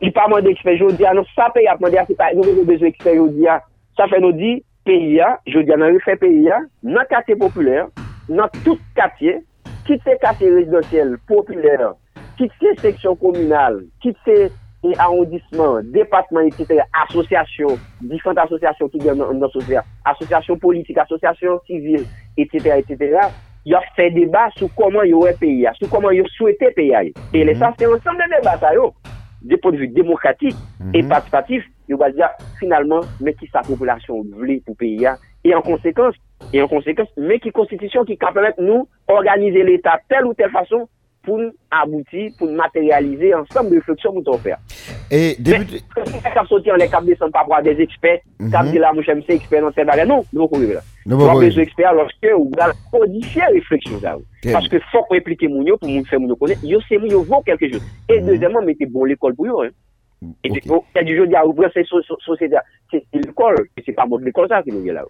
Li pa mande eksper, jodi an, sa pe ap mande a, se pa nou vè bezo eksper jodi an, sa fe nou di, peyi an, jodi an an refè peyi an, nan kate populè an, nan tout katye, kit se katye rezidansyel, popilèr, kit se seksyon komunal, kit se arrondissement, depatman, etc., asosyasyon, difant asosyasyon ki gen nan sosyasyon, asosyasyon politik, asosyasyon sivil, etc., etc., yo fè debat sou koman yo wè peyi a, sou koman yo souwete peyi a. E lè sa, se yon san de debat a yo, de pou de vue demokratik e mhm. patipatif, yo wè diya, finalman, mè ki sa populasyon vli pou peyi a, e an konsekans, et en conséquence, mais qui constitution qui permet nous organiser l'État telle ou telle façon pour aboutir, pour matérialiser ensemble de réflexions que nous faire. Et député. Cap sorti en les cap descendre par rapport à des experts, cap dit là, moi j'aime ces experts dans cette barrière. Non, nous pouvons là. Nous avons besoin d'experts lorsque vous allez codifier la réflexion. Parce que faut répliquer mon pour nous faire mon connaître. Yo c'est mon vaut quelque chose. Et deuxièmement, mettez bon l'école pour eux. Et okay. il y a du à ouvrir ces sociétés. C'est l'école, c'est pas bon l'école ça qui nous vient là.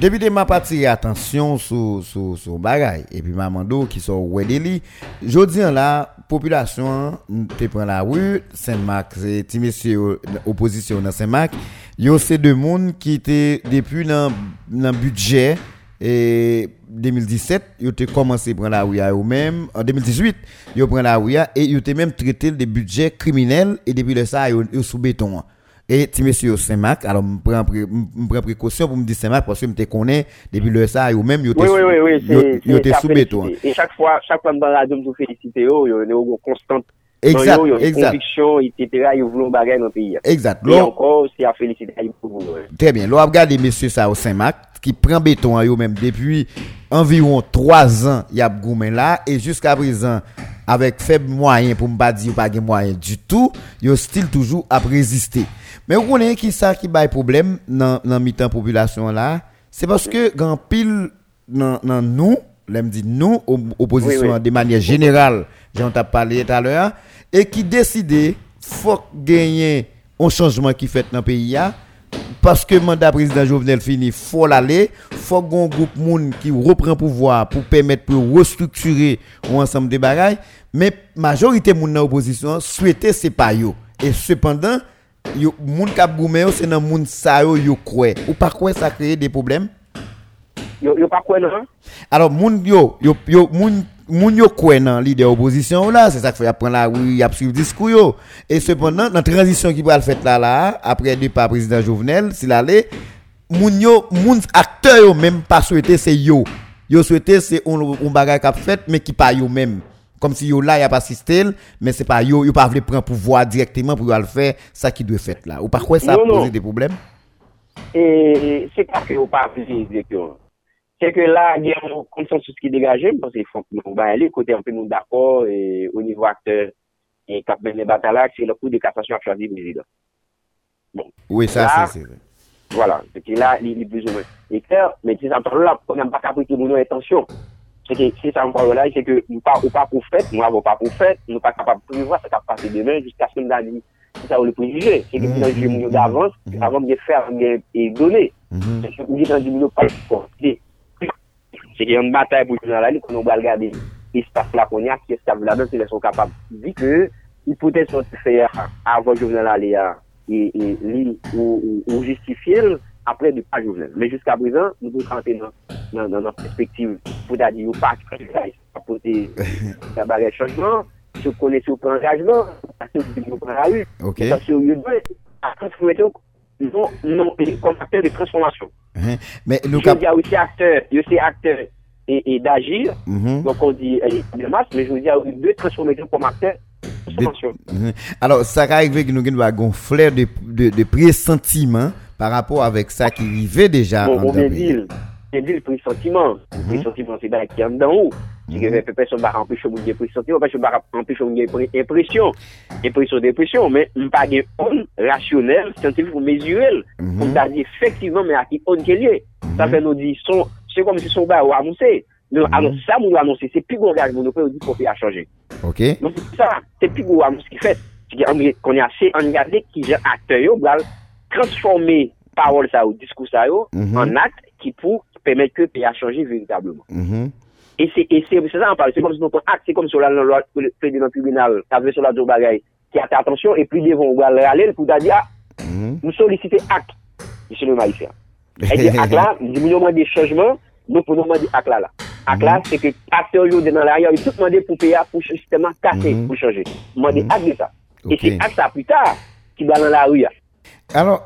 Depuis ma partie attention sur sur sur bagaille et puis mamando qui sont Wedeli. Je dis là population te prend la rue Saint-Marc c'est petit monsieur opposition dans Saint-Marc. Yo c'est deux monde qui étaient depuis dans dans budget et 2017, ils ont commencé à prendre la rue eux-mêmes. En 2018, ils ont pris la rue et ils ont même traité des budgets criminels et depuis le ça, ils ont sous béton. Et si monsieur Saint-Marc, alors je prends précaution pour me dire Saint-Marc parce que je connais depuis le ça, eux même ils ont été sous béton. Et chaque fois, chaque fois que je me radio, je félicite, il y a une constante Exact, exact. conviction, etc. Ils voulaient bagage dans le pays. Exact. Et encore, c'est à féliciter pour vous. Très bien. Là, regardez, monsieur, ça au Saint-Marc, qui prend béton à eux-mêmes depuis environ trois ans, il y a gourmet là, et jusqu'à présent, avec faible moyen, pour ne pas dire pas de moyen du tout, il style toujours à résister. Mais vous connaissez qui ça qui bail problème dans dans mi population là, c'est parce que grand pile dans nous, l'aime dit nous opposition de manière générale, j'en ai parlé tout à l'heure, et qui décidait faut gagner un changement qui fait dans le pays parce que le mandat président Jovenel fini, faut l'aller, faut un groupe monde qui reprend pouvoir pour permettre pour restructurer ensemble des bagailles, mais majorité monde dans l'opposition souhaitait c'est pas yo. Et cependant, yo monde qui a c'est dans monde ça yo yo croit. Ou pas quoi ça crée des problèmes? Yo yo pas quoi non Alors monde yo yo yo monde moun yo nan leader opposition là, c'est ça qu'il faut prendre la rue, y a suivre discours yo. Et cependant, dans la transition qui va le faire là là, après le départ président Jovenel, s'il allait, moun yo, moun acteur yo même pas souhaité c'est yo. Yo souhaité c'est on on bagage qu'a fait mais qui pas yo même. Comme si yo là y a pas assisté, mais c'est pas yo, yo pas voulu prendre pouvoir directement pour le faire ça qui doit faire là. Ou par quoi ça a posé des problèmes? Et c'est pas que yo pas voulu directement. C'est que là, il y a un consensus qui est dégagé, parce qu'il faut qu'on va aller, côté un peu nous d'accord, et au niveau acteur, et quand même les batailles, c'est le coup de cassation à choisir le président. Bon. Oui, ça, c'est vrai. Voilà. C'est que là, il est plus ou moins et clair, mais c'est ça, là, on n'a pas capté mon intention. C'est que, c'est ça encore là, c'est que nous pas, pas pour fait, nous n'avons pas pour fait, nous pas capable de prévoir, ça va passer demain jusqu'à ce que nous avons c'est ça, le préjugé. C'est que nous avons d'avance, avant de faire et donner. C'est que nous avons pas Se ki yon batay pou jounan la li, konon bal gade espas la konya, ki eskav la don, se le son kapab di ke, ipote son ti fè avon jounan la li, li ou justifiye, apre de pa jounan. Men jusqu'a brezan, nou pou kante nan perspektiv pou da di ou pa ki apote sa bagay chanjman, se konen se ou pran rajman, se ou pran rajman, se ou yon dwe, akon se ou mette ou non, non, comme acteur de transformation. Hein? Mais nous, je dis aussi acteur, je suis acteur et, et d'agir. Mm-hmm. Donc on dit de masse, mais je veux dire deux transformations comme acteur. Mm-hmm. Alors, ça arrive que nous avons un flair de, de, de pressentiment par rapport avec ça qui arrivait déjà. Bon, en on dit, le pressentiment. Le mm-hmm. pressentiment, c'est qui Jige pe person ba rampi chou moun gen presyon ki yo, pe person ba rampi chou moun gen impresyon, impresyon depresyon, men mpa gen on rasyonel, scientifique ou mesurel, mhm. mwen ta di efektivman men a ki on ke liye. Mhm. Sa fe nou di son, se kom si son ba ou anonsè, anon mhm. sa moun ou anonsè, se pi gwo bon gaj moun ou pe ou di pou fi a chanje. Ok. Non sa, se pi gwo anonsè ki fet, konye ase angaze ki jen akte yo, bral transforme parol sa ou diskou sa yo, an akte ki pou pemet ke pe a chanje veritableman. Mm-hmm. A. Et c'est ça, on parle. C'est comme si notre acte, c'est comme si on a le président tribunal, qui avait sur la bagaille, qui a fait attention, et puis devant, on va le râler pour dire, nous solliciter acte, monsieur le maïfien. Et dit acte là, nous demandons des changements, nous pouvons demander acte là. là. Acte là, c'est que acteur yo dans l'arrière, il tout demandé pour payer, pour justement casser, pour changer. Demander acte de ça. Et c'est acte ça plus tard, qui va dans la rue. Alors,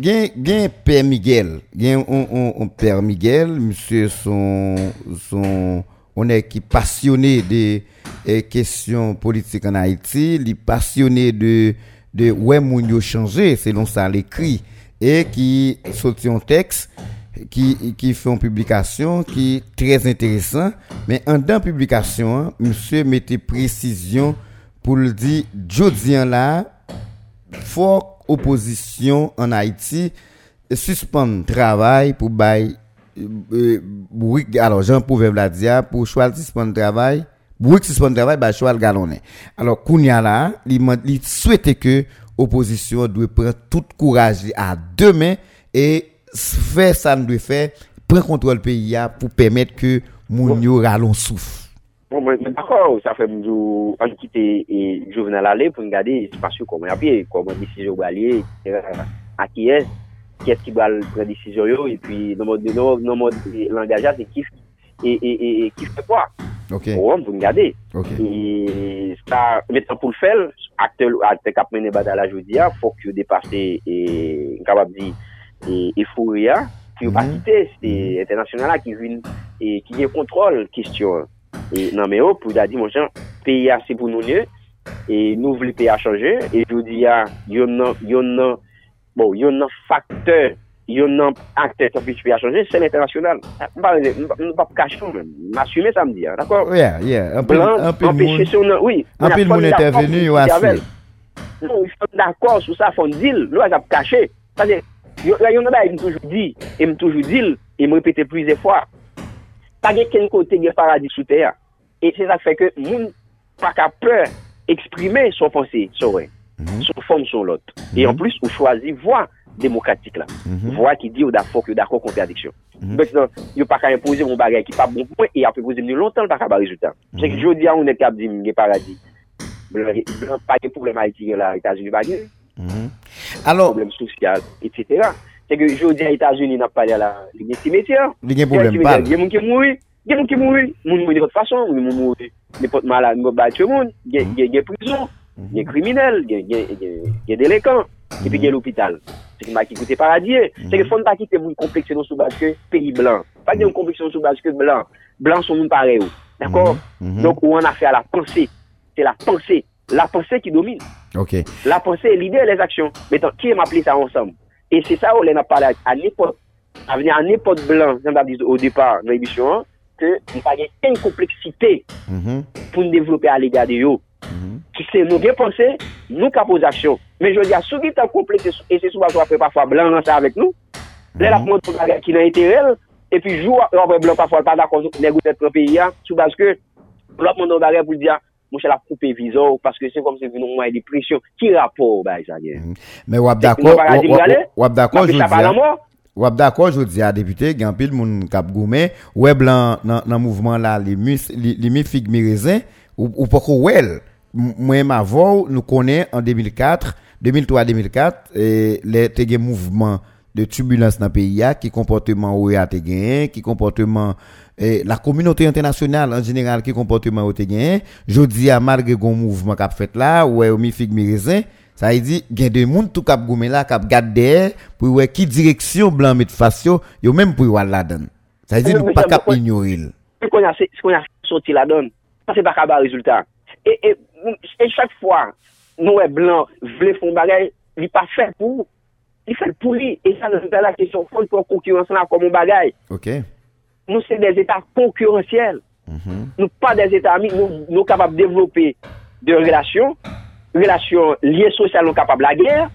gen, gen Père Miguel, gen on, on, on Père Miguel, monsieur son, son, on est qui passionné des questions politiques en Haïti, il est passionné de, de ouais moun changé, selon ça l'écrit, et qui sorti un texte qui, qui fait une publication qui est très intéressant, mais en dans publication, monsieur mettait précision pour le dire, Jodian là, forte opposition en Haïti suspend travail pour bail euh, alors Jean pouvait la dire pour choisir suspendre travail. Bouyk suspend travail bah choix galonné alors Kounia là il souhaitait que opposition doit prendre tout courage à deux mains et faire ça doit faire prendre contrôle pays pour permettre que moun yo ralon souffle. Bon, d'accord, ça fait nous quitter et Jovenel aller pour regarder parce que comment y comment décision va aller à qui est qui est-ce qui va prendre décision et puis dans mode dans mode langage c'est qui et, et, et, qui fait quoi? OK. Pour vous regarder OK. Et ça maintenant pour le faire acteur acteur qui mener bataille la journée faut que dépasser et capable dire et, et fouria qui mm -hmm. c'est international qui vient et qui contrôle question. Et non mais oh pour dire mon gens pays c'est pour nous mieux. Et nous voulons pays à changer. Et je vous dis il y a Bon, yon nan fakteur, yon nan akteur topi pi a chanje, se l'internasyonal. Mwen pa pou kachou men, m'assume sa mdi, d'akor? Yeah, yeah, anpil moun, anpil moun intervenu yo asli. Non, yon d'akor sou sa fon dil, nou a zap kache. Tade, yon nan ba yon toujou di, yon toujou dil, yon repete plize fwa. Tade ken kote gen paradis sou te ya. E se sa fè ke moun pa ka peur eksprime son fonsi, sou wey. sou fom sou lot. E an plus ou chwazi vwa demokratik la. Vwa ki di ou da fok, ou da kon kontradiksyon. Bek nan, yo pa ka impose moun bagay ki pa bon pou mwen, e api pose mwen lontan l pa ka ba rezultat. Chek jodi an ou net kap di mwen ge paradis. Blan pa ge problem a iti gen la Etats-Unis bagay. Problem sosyal, etc. Chek jodi an Etats-Unis nan pale la gen simetya. Gen problem pal. Gen moun ki moui. Gen moun ki moui. Moun moui de pot fason. Moun moui de pot mala moun ba tue moun. Gen prison. gen kriminel, gen delekan, epi gen l'opital. Se ki ma ki koute paradye, se ki fon pa ki te moun komplekse nou soubaske peyi blan. Pa gen moun komplekse nou soubaske blan. Blan son moun pare ou. D'akor? Mm-hmm. Mm-hmm. Donk ou an afe a la pensé. Se la pensé. La pensé ki domine. Ok. La pensé, l'ide, les actions. Metan, ki m aple sa ansam? E se sa ou lè na pale an epot, a veni an epot blan, jan da diz ou depar nan ebisyon an, ke m pa gen en kompleksite pou m devlopè a l'ega mm-hmm. de yo. Ki se nou gen pense, nou ka pose aksyon. Men jodi a sou git an komplete, e se sou wajwa apre pafwa blan nan sa avek nou, le la pwant pou gare ki nan eterel, e pi jou apre blan pafwa pa da kon negote pran peyi ya, sou baske, lop moun nan gare pou diya, mwen chè la koupe vizor, paske se kom se vinon mwen di presyon, ki rapor ba y sa gen. Mm-hmm. Men wap dako, wap dako joudia, wap dako joudia depute, genpil moun kap goumen, wè blan nan mouvman la, li mi fig mi rezen, ou poko wèl, Moi ma voix nous connaît en 2004, 2003 2004 et les te mouvement de turbulence dans le pays qui comportement ou a te qui comportement et la communauté internationale en général qui comportement ou te je dis à malgré gon mouvement qu'a fait là ouais mi fig mi raisin ça veut dire a des gens tout cap goumé là cap garder pour voir qui direction blanc met face yo yo même pour donne ça veut dire nous pas cap ignorer ce qu'on a a sorti la donne ça c'est pas cap résultat et, et, chaque fois nous est blanc veut font bagage il pas fait pour il fait pour lui. Et ça c'est la question faut pour concurrence là comme un bagage. OK. Nous c'est des états concurrentiels. Mm nous pas des états amis. Nous nous capables de développer des relations. Relasyon liye sosyal nou kapab la gyer,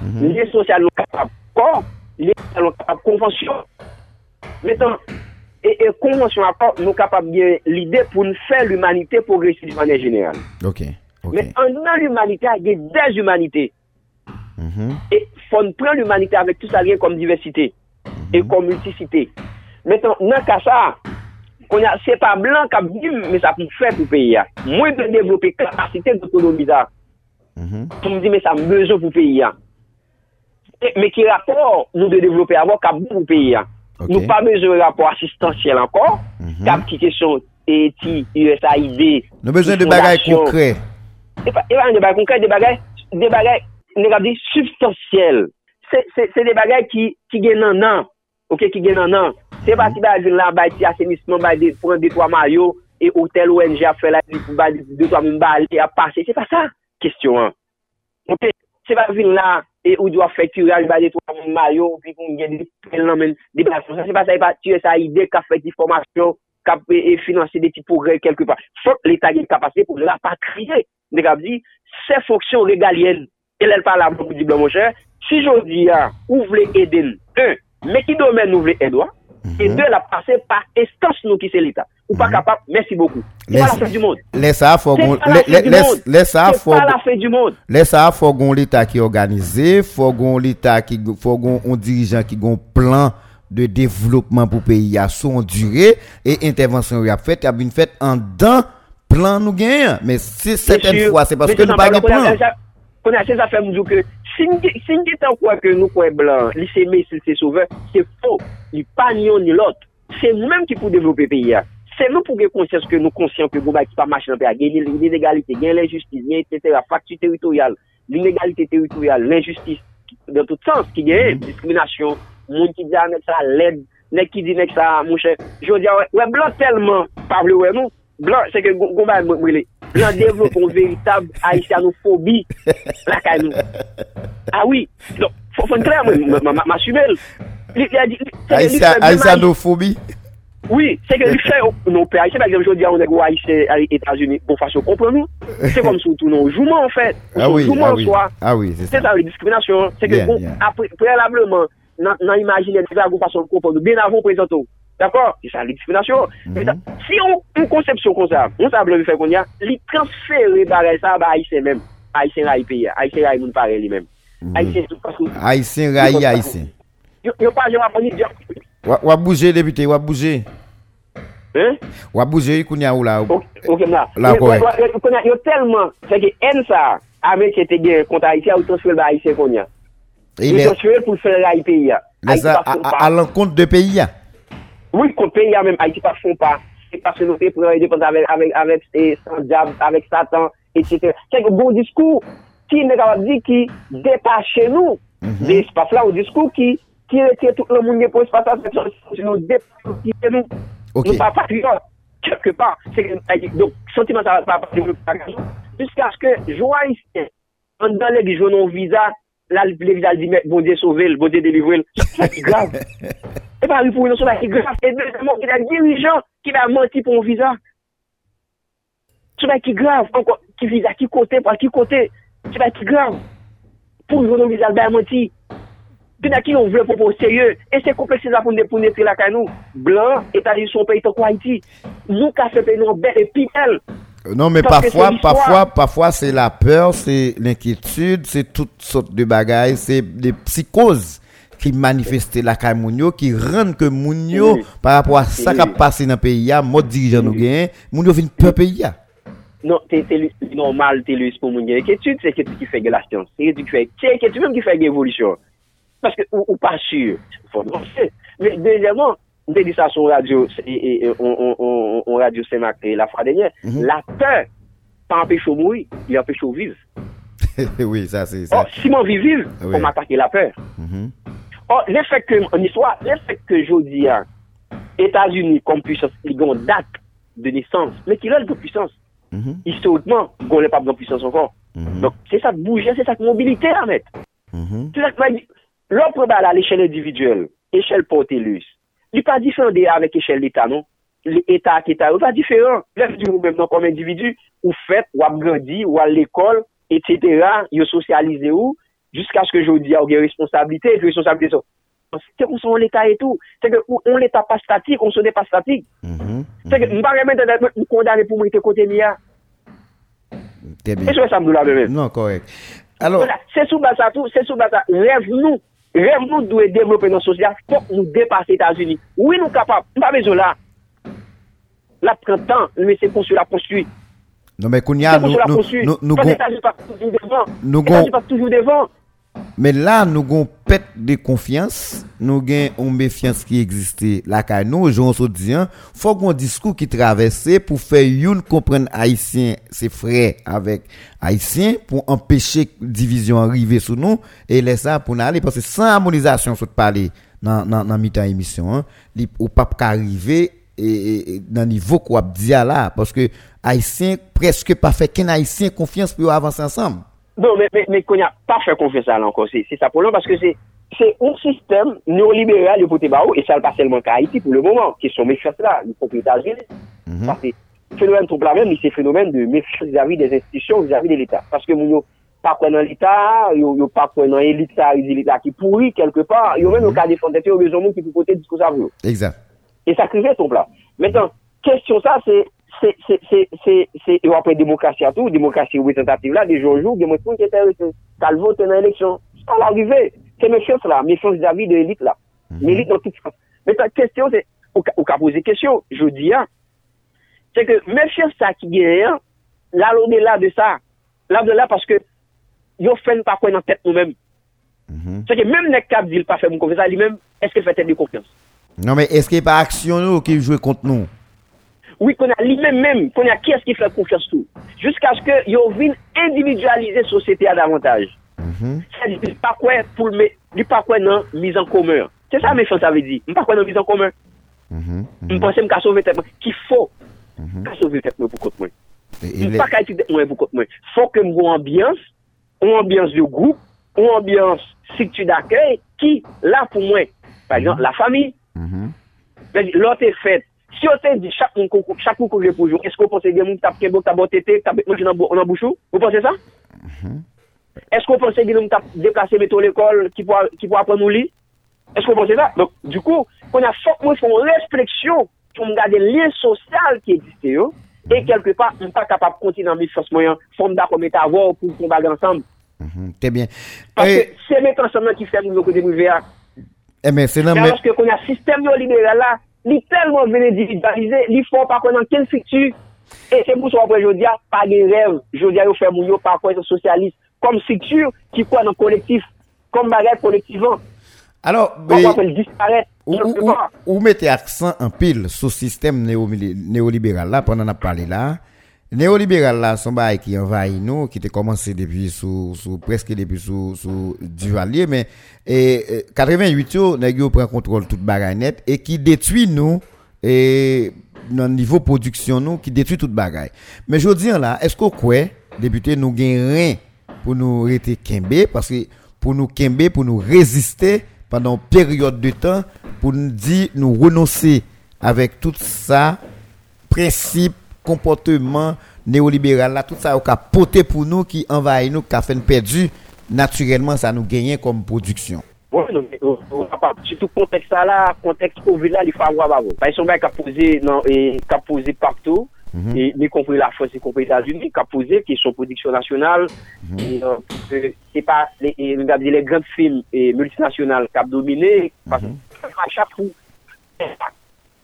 mhm. liye sosyal nou kapab kor, liye sosyal nou kapab konvansyon. Metan, e, e konwensyon akor nou kapap gen l'ide pou nou fè l'humanite progresif anè genèral. Ok, ok. Men anan l'humanite a gen des humanite. Mm -hmm. E fon pren l'humanite avèk tout sa gen kom diversite mm -hmm. e kom multisite. Men nan kasa, konya se pa blan kap di, men sa pou fè pou peyi ya. Mwen pe devlopè kapasite d'autonomizan. Mm -hmm. Pou m di men sa m bezon pou peyi ya. E, men ki rapor nou de devlopè avò kap di pou peyi ya. Okay. Nou pa bezwen rapor asistansyel ankon, mm -hmm. kap ki kesyon eti, USAID. Nou bezwen de bagay konkre. E pa yon de bagay konkre, de bagay, de bagay, ne kap di, substansyel. Se de bagay ki, ki gen nan nan, ok, ki gen nan nan. Se pa ti bagay la bay ti asenisman, bay de pran de toa mayo, e hotel ONG a fe la, bay de toa mou mbali, a pase, se pa sa, kestyon an. Ok, se pa vin la, e ou dwa fè kuraj ba de to a moun mayo, pi pou mwen gen di pel nan men deplasyon. Sa se pa sa e pa tire sa ide ka fè di formasyon, ka e finanse de ti pou re kelke pa. Fok l'Etat gen kapasite pou la pa kriye. Nè kap di, se foksyon regalyen, el el pa la moun pou di blan moun chè, si jodi ya, ou vle eden, un, me ki domen nou vle edwa, e de la pase pa estans nou ki se l'Etat. Ou pa kapap, mersi boku. Se pa la fe du moun. Le sa a fogon, le sa a fogon, se pa la fe du moun. Le sa a fogon lita ki organize, fogon lita ki, fogon on dirijan ki gon plan de devlopman pou peyi a son dure, e intervensyon y ap fèt, y ap bin fèt an dan plan nou gen. Men se seten fwa, se paske nou pa gen plan. Konè a se zafè moujou ke, si nge tan kwa ke nou kwen blan, li se me, si se souve, se fò, li pa ni yon ni lot. Se nou menm ki seman pou gen konsyans ke nou konsyans ke gouba ki pa machin nan pe a gen l'inegalite, gen l'injustice, gen etc. Faktu teritorial, l'inegalite teritorial, l'injustice, de tout sens ki gen, diskriminasyon, moun ki di anek sa led, nek ki di nek sa mouche. Jou di a wè, we blan telman, pavle wè nou, blan se ke gouba mwen mwile. Blan devlop an veritab aisyanofobi lakay nou. Ah oui, fon kler mwen, mwen m'asumel. Aisyanofobi? Oui, se ke li fè nou pe aïsien, par exemple, jodi a, on ek ou aïsien a l'Etats-Unis, bon fasyon kompren nou. Se kom sou tou nou jouman, en fèt. Ah oui, jouman ah oui. Ah oui, c'est Se ça. sa, li diskriminasyon. Se ke, bon, prealableman, nan imagine, se la goun fasyon kompren nou, ben avon prezento. D'akor? Se sa, li diskriminasyon. Si yon konsepsyon kon sa, on sa blan vi fè kon ya, li transfere bare sa ba aïsien men. Aïsien ray pe ya. Aïsien ray moun pare li men. Aïsien tout pasou. Haïtien, rayi haïtien. Yo pa jè waponi diyan. Wa- Wap bouje, député, wap bouje. Hein? Wap bouje, yi koun ya ou la. Ok, ok mna. La Yo- korek. yo- yo- konya- Yo telman, se ke en sa, ame ke te gen konta Haïtien, ou transfer ba Haïtien kon ya. Il Yo est, transfer pou fè ray pe ya. les a, à, à- à l'encontre de pays. Oui, pe ya men, Haïti pa fon pa. Se pa se nou te pren, y depende avek, avek, avek, eh, san diab, avek satan, etc. Se ke bon diskou, ki ne kapap di ki depache nou, de espas la, ou diskou ki, ki rete tout le moun ne pou espas la, se nou depache nou, Ok. nou pa patriote, quelque part. Donc, sentiment sa pa patriote, jusqu'à ce que, joa ici, an dan le bijou non visa, la, le visa di met, bon dieu sauvel, bon dieu délivrer, ça c'est grave. E pa ri pou yon sou la ki graf. E dezemon, ki la dirijan ki la manti pou yon viza. Sou la ki graf. Anko, ki viza, ki kote, pa ki kote. Sou la ki graf. Pou yon viza, la manti. Pi na ki yon vle pou serye. E se komplekse la pou ne tri la kay nou. Blan, etali son peyi to kwa Haiti. Nou ka se peyi nou bel e pi bel. Non, mais parfois, c'est parfois, parfois, c'est la peur, c'est l'inquiétude, c'est toutes sortes de bagailles, c'est des psychoses qui manifestent la Mounio, qui rendent que Mounio, Oui. par rapport à ça qui a passé dans le pays, mode dirigeant nous gagne, Mounio vient peur pays. Non, lu- normal, te luis pou moun gen eketude, se eketude ki fè gen la science. Eketude ki fè, se eketude mèm ki fè gen evolisyon. Paske ou, ou pa sur. Fò non se. Mais deuxièmement, mwen te di sa son radio, se- e, e, e, on, on, on, on radio la fwa denye, Mhm. la peur, pa empêche ou mouri, il empêche ou vive. oui, ça, c'est Or, ça. si mon vi vive, Oui. on m'attaque la peur. Mhm. Or, le fèk ke, en histoire, le fèk ke jodi a, Etats-Unis kom puissance, li gon date de naissance, men ki lèl de puissance. Mhm. Historiquement, gon lè pa de puissance encore. Mhm. Donc, c'est ça de bouger, c'est ça de mobilité à mettre. C'est ça que Lò probal al eshel individuel, eshel portelus, li pa difende avèk eshel l'Etat, non? L'Etat ak Etat, ou pa diferent. Lèf di ou mèm nan kom individu, ou fèt, ou ap grandi, ou al l'ekol, etc. Yo sosyalize ou, jiska skè jodi a ou gen responsabilite, gen responsabilite so. Se ou son l'Etat etou, se ke ou l'Etat pa statik, ou sonè pa statik. Se ke mba remè de mou kondare pou mwen te kote miya. E sou e samdou la mè mè. Non, korek. Se sou basa tou, se sou basa, rev nou. Rem nou dwe devlope nan sosyal, fok nou depase Etats-Unis. Ou e nou kapap, nou pa bezon la. La prentan, lè se konsu la konsu. Non men koun ya, nou... Se konsu la konsu, fok Etats-Unis pa toujou devan. Etats-Unis pa toujou devan. Mais là, nous avons pète de confiance, nous avons une méfiance qui existait. Là, car nous, gens se disent, faut qu'on discours qui traverse pour faire une comprendre haïtien, ses frères avec haïtien, pour empêcher division arriver sous nous, et laisser ça pour nous aller, parce que sans harmonisation, te parler dans, dans, dans mi-temps émission, hein, li, ou pas qu'arriver, et, et- et dans le niveau qu'on a dit là, parce que haïtien, presque pas fait qu'un haïtien confiance pour avancer ensemble. Non, mais, mais, mais qu'on n'a pas fait confiance à là encore. C'est c'est ça pour nous parce que c'est c'est un système néolibéral pour Tébaou et ça ne pas seulement qu'à Haïti pour le moment, qui sont méfiants là, ils sont aux États-Unis. Parce que le phénomène trouble la même, c'est phénomène de méfiance vis-à-vis des institutions, vis-à-vis de l'État. Parce que Mounio, pa kwen nan l'Etat, yo pa kwen nan l'Etat, l'Etat ki pouri kelke par, yo men yo ka defante yo bezon moun ki pou kote disko sa vyo. Exact. E sa krive ton plan. Metan, kestyon sa, se, se, se, se, se, se, yo apre demokrasi atou, demokrasi ou tentative la, de joun joun, gen mwen pou kete talvo tenan eleksyon. Sa l'arive, se me chans la, me chans d'avi de l'elite la. L'elite nan tout sa. Metan, kestyon se, ou ka pose kestyon, jodi ya, se ke me chans sa ki gen, la lode la de sa, la de la paske yo fèn pa kwen nan tèt nou mèm. Se ke mèm nek kap dil pa fè moun konfesa li mèm, eske fè tèt de konfians. Non mè, eske pa aksyon nou ki jwè kont nou? Oui, qu'on a lui-même, même, qu'on a qui est-ce qui fait confiance tout. Jusqu'à ce que yo vienne individualiser société à davantage. C'est-à-dire, pas quoi pour le, pas quoi non, mise en commun. C'est ça, mes gens, ça veut dire. Pas quoi non, mise en commun. Je pense que je sauver tête qu'il faut. Je sauver tête pour compte moi. Je pas qu'à étudier moi pour compte moi. Faut que mon ambiance, une ambiance de groupe, une ambiance structure d'accueil qui là pour moi. Par exemple, la famille. L'autre est faite Si yo te di chak moun koujè poujou, esko ponsè gen moun tap kebok, tabot tete, tabet moun jinan bouchou? Ou ponsè sa? Esko ponsè gen moun tap deplase meto l'ekol ki pou apon nou li? Esko ponsè sa? Donc, du kou, kon a fòk moun fòn refleksyon pou m gade liye sosyal ki egiste yo, e kelke pa, m pa kapap konti nan mi fòs mwen, fòm da kon meta avò pou kon bag ansam. Te bien. Parce se met ansam nan ki fè moun yo kote mou veya. E men, se nan men... Kè kon a sistem yo libera la, li telman vene dividalize, li fò pa kon nan ken fiktu, e se mou so apre jodia, pa gen rev, jodia yo fè moun yo pa kon sosyalist, kom fiktu ki kwa nan kolektif, kom bagay kolektivan. Alors, ou mette aksan an pil sou sistem neoliberal la, pwè nan ap pale la, neoliberal la, son ba ki envaye nou, ki te komanse depi sou, preske depi sou Duvalier, men, 88 yo, neg yo pren kontrol tout bagay net, e ki detui nou, nan nivou produksyon nou, ki detui tout bagay. Men jodi an la, esko kwe, debute nou gen ren, pou nou rete kembe, pou nou kembe, pou nou reziste, pendant une période de temps pour nous dire, nous renoncer avec tout ça, principe, comportement néolibéral, là, tout ça, au poté pour nous, qui envahit nous, qui a fait perdu, naturellement, ça nous gagne comme production. Oui, non, mais, surtout contexte là, contexte Covid là, il faut avoir Par exemple, qui a posé, non, et, qui a posé partout, Mm -hmm. y compris la France, y compris les États-Unis, qui a posé question production nationale. Mm -hmm. euh, c'est pas les, les, les grandes films et multinationales qui ont dominé, parce mm -hmm. à chaque fois.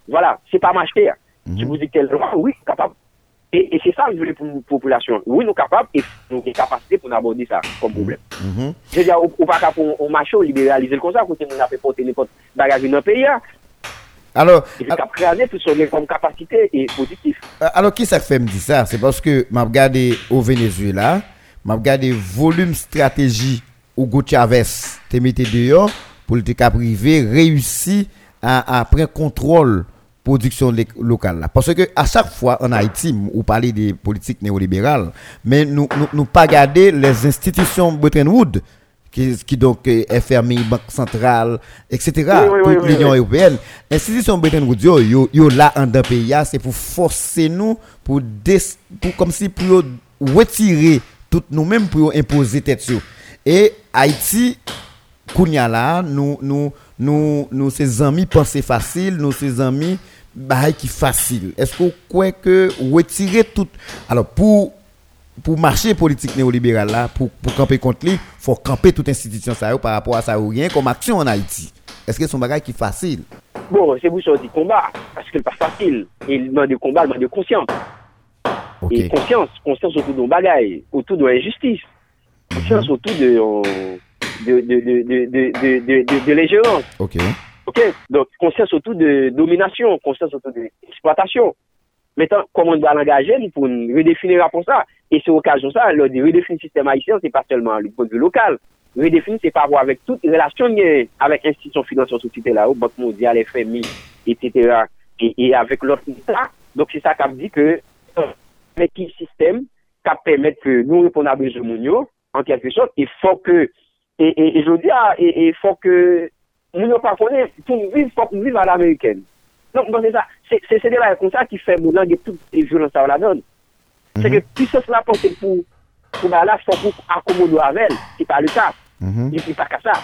Voilà, c'est pas m'acheter. Je vous dis quel droit, oui, capable. Et, et c'est ça que je veux pour la population. Oui, nous sommes capables et nous avons capacité pour aborder ça comme problème. Je veux dire, on ne pas pour marcher, libéraliser comme ça, quand on a fait porter n'importe bagage dans le pays. Alors, alors tout son comme capacité et positif. Alors, qui ça fait me dire ça? C'est parce que m'a regardé au Venezuela, m'a regardé volume stratégie Hugo Chavez te mis dehors pour le privé réussi à, à prendre contrôle production locale là. Parce que à chaque fois en Haïti, on parle des politiques néolibérales, mais nous nous, nous pas garder les institutions Bretton Woods qui, donc est fermé, Banque centrale, etc. pour l'Union européenne. L'institution Bretton Woods, yo, yo, là en d'un pays, c'est pour forcer nous, pour, pour comme si pour retirer tout nous-mêmes, pour imposer tête Et Haïti, Kounia là, nous, nous, nous, nous, ses amis penser facile, nous, ses amis, bah, qui facile. Est-ce qu'on croit que retirer tout, alors pour, pour marcher politique néolibérale là, pour, pour camper contre lui, il faut camper toute institution ça par rapport à ça ou rien comme action en Haïti. Est-ce que son bagage qui est facile Bon, c'est vous dit combat, parce que c'est pas facile. Il demande de combat, il demande de conscience. Et conscience, conscience autour de bagaille, autour de l'injustice. Conscience autour de, de, de, de, de, de, de, de l'ingérence. Ok. Ok, donc conscience autour de domination, conscience autour de l'exploitation. Maintenant, comment on doit l'engager pour redéfinir pour ça? Et c'est l'occasion ça, le redéfinir le système haïtien, c'est pas seulement le point de vue local. Redéfinir, c'est pas avoir avec toute relation avec institutions financières société là, Banque mondiale, FMI, etc. Et, et avec l'autre État. Donc c'est ça qui dit que avec qui système qui permet que nous répondons à besoin en quelque sorte, il faut que, et, et, et je dis, il faut que nous ne pas connaître, pour vivre, faut qu'on vive à l'américaine. Donc, c'est ça. C'est des comme ça qui fait mon langue et toutes les violences à la donne. C'est que puissance la portée pour pou ba la fò pou akomodo avèl, ki pa lè sa. Ki pa ka sa.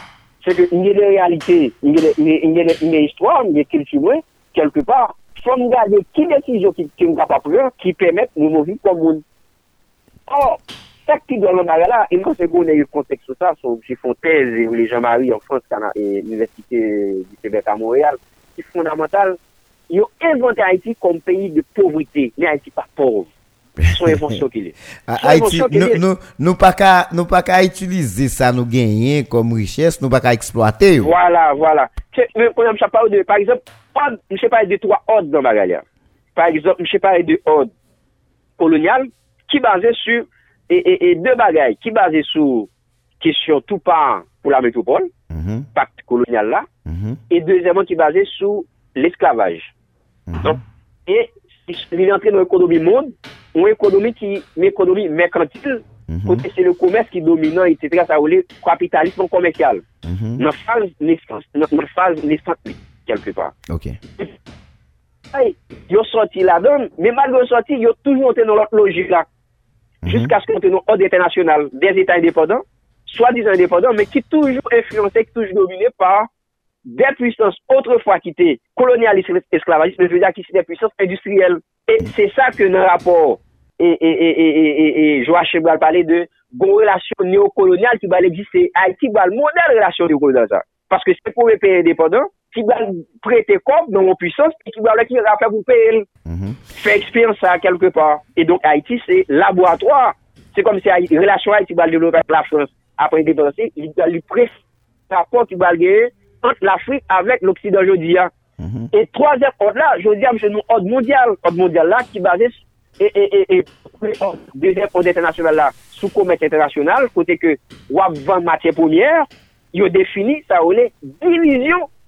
Se ke nye de realite, nye de històre, nye kilti mwen, kelke par, fò mga de ki desizyon ki mga pa prè, ki pèmèt nou mou vi komoun. Or, Sak ki do nan ala, e mwen se konen yon konteks sou sa, sou ki fon tez ou le Jean-Marie en France, kanan, e l'université di Québec a Montréal, ki fondamental, yo inventer Haïti kom peyi de povriti, ne Haïti pa pov. Son invensyon ki li. Nou pa ka itilize sa nou genyen kom riches, nou pa ka eksploate yo. Voilà, voilà. Mwen se pa ou de, par exemple, mwen se pa ou de 3 od nan bagalyan. Par exemple, mwen se pa ou de od kolonial, ki baze su E, e, e de bagay ki baze sou kisyon tou pan pou la metropole, mm -hmm. pakt kolonyal la, mm -hmm. e dezèman ki baze sou l'esklavaj. Mm -hmm. E li l'entre nou ekonomi moun, ou ekonomi ki, ekonomi mekantil, kote se mhm. le koumès ki dominant, etc., sa ou le kapitalisme komesyal. Nan faz nesans, nan faz nesans, kelke pa. Ok. Yo sorti la don, men mal yo sorti, yo toujou ante nan lot logik la. Jusk aske ante nou od internasyonal, des etat indépendant, swa dizan indépendant, men ki toujou influense, ki toujou domine par des puissances autrefois qui étaient colonialistes et esclavagistes, mais je veux dire qui sont des puissances industrielles. Et c'est ça que dans le rapport, et, et, et, et, Joachim va parler de bon relation néocoloniale qui va exister. Haïti va le modèle relation néocoloniale. Parce que c'est pour les pays indépendants ki bal prete kop nan moun pwisans, ki bal la ki rafa pou pe el. Mm -hmm. Fè eksper sa kelke par. Et donc Haiti, se laboratoire. Se kom se relasyon Haiti bal delope la France. Apre depanse, li pres rapport ki bal geye ant l'Afrique avèk l'Oksidan Jodia. Mm -hmm. Et troazèm ant la, Jodia mse nou ant mondial. Ant mondial la ki bazè et deuxième ant international la sou komet international, kote ke wap van matye pomièr, yo defini sa ou lè division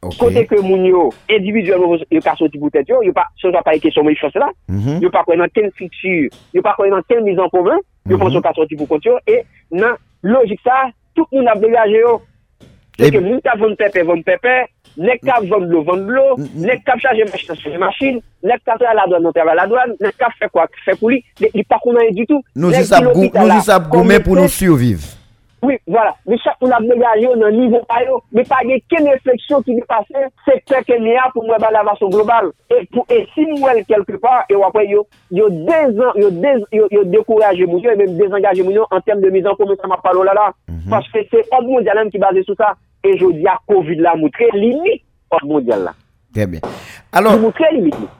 Kote ke moun yo, individuel yo ka soti pou tèt yo, yo pa, se mhm. yo pa eke kesyon mwen yon chose la, yo pa kwen nan ten fiksur, yo pa kwen nan ten mizan pou mwen, yo mhm. pon so ka soti pou kont yo, e nan logik sa, tout moun ap degaje yo. Eh Seke moun ka von pepe, von pepe, nek ka von blo, von blo, nek ka chaje machin, nek ka tra la doan, non tra la doan, nek ka fe kwa, fe pou li, li pa kounan yon du tout. Nou jisap goumen pou nou surviv. Oui, voilà. Mais chaque dégagé un niveau pas mais pas de réflexion qui est passée, c'est que a pour moi la façon globale. Et si nous quelque part et après yo yo yo yo, yo découragé mon et même désengagé en termes de mise en commun ça m'a parlé là là parce que c'est ordre mondial qui basé sur ça et je dis à Covid là montré limite ordre mondial là. Très bien. Alors,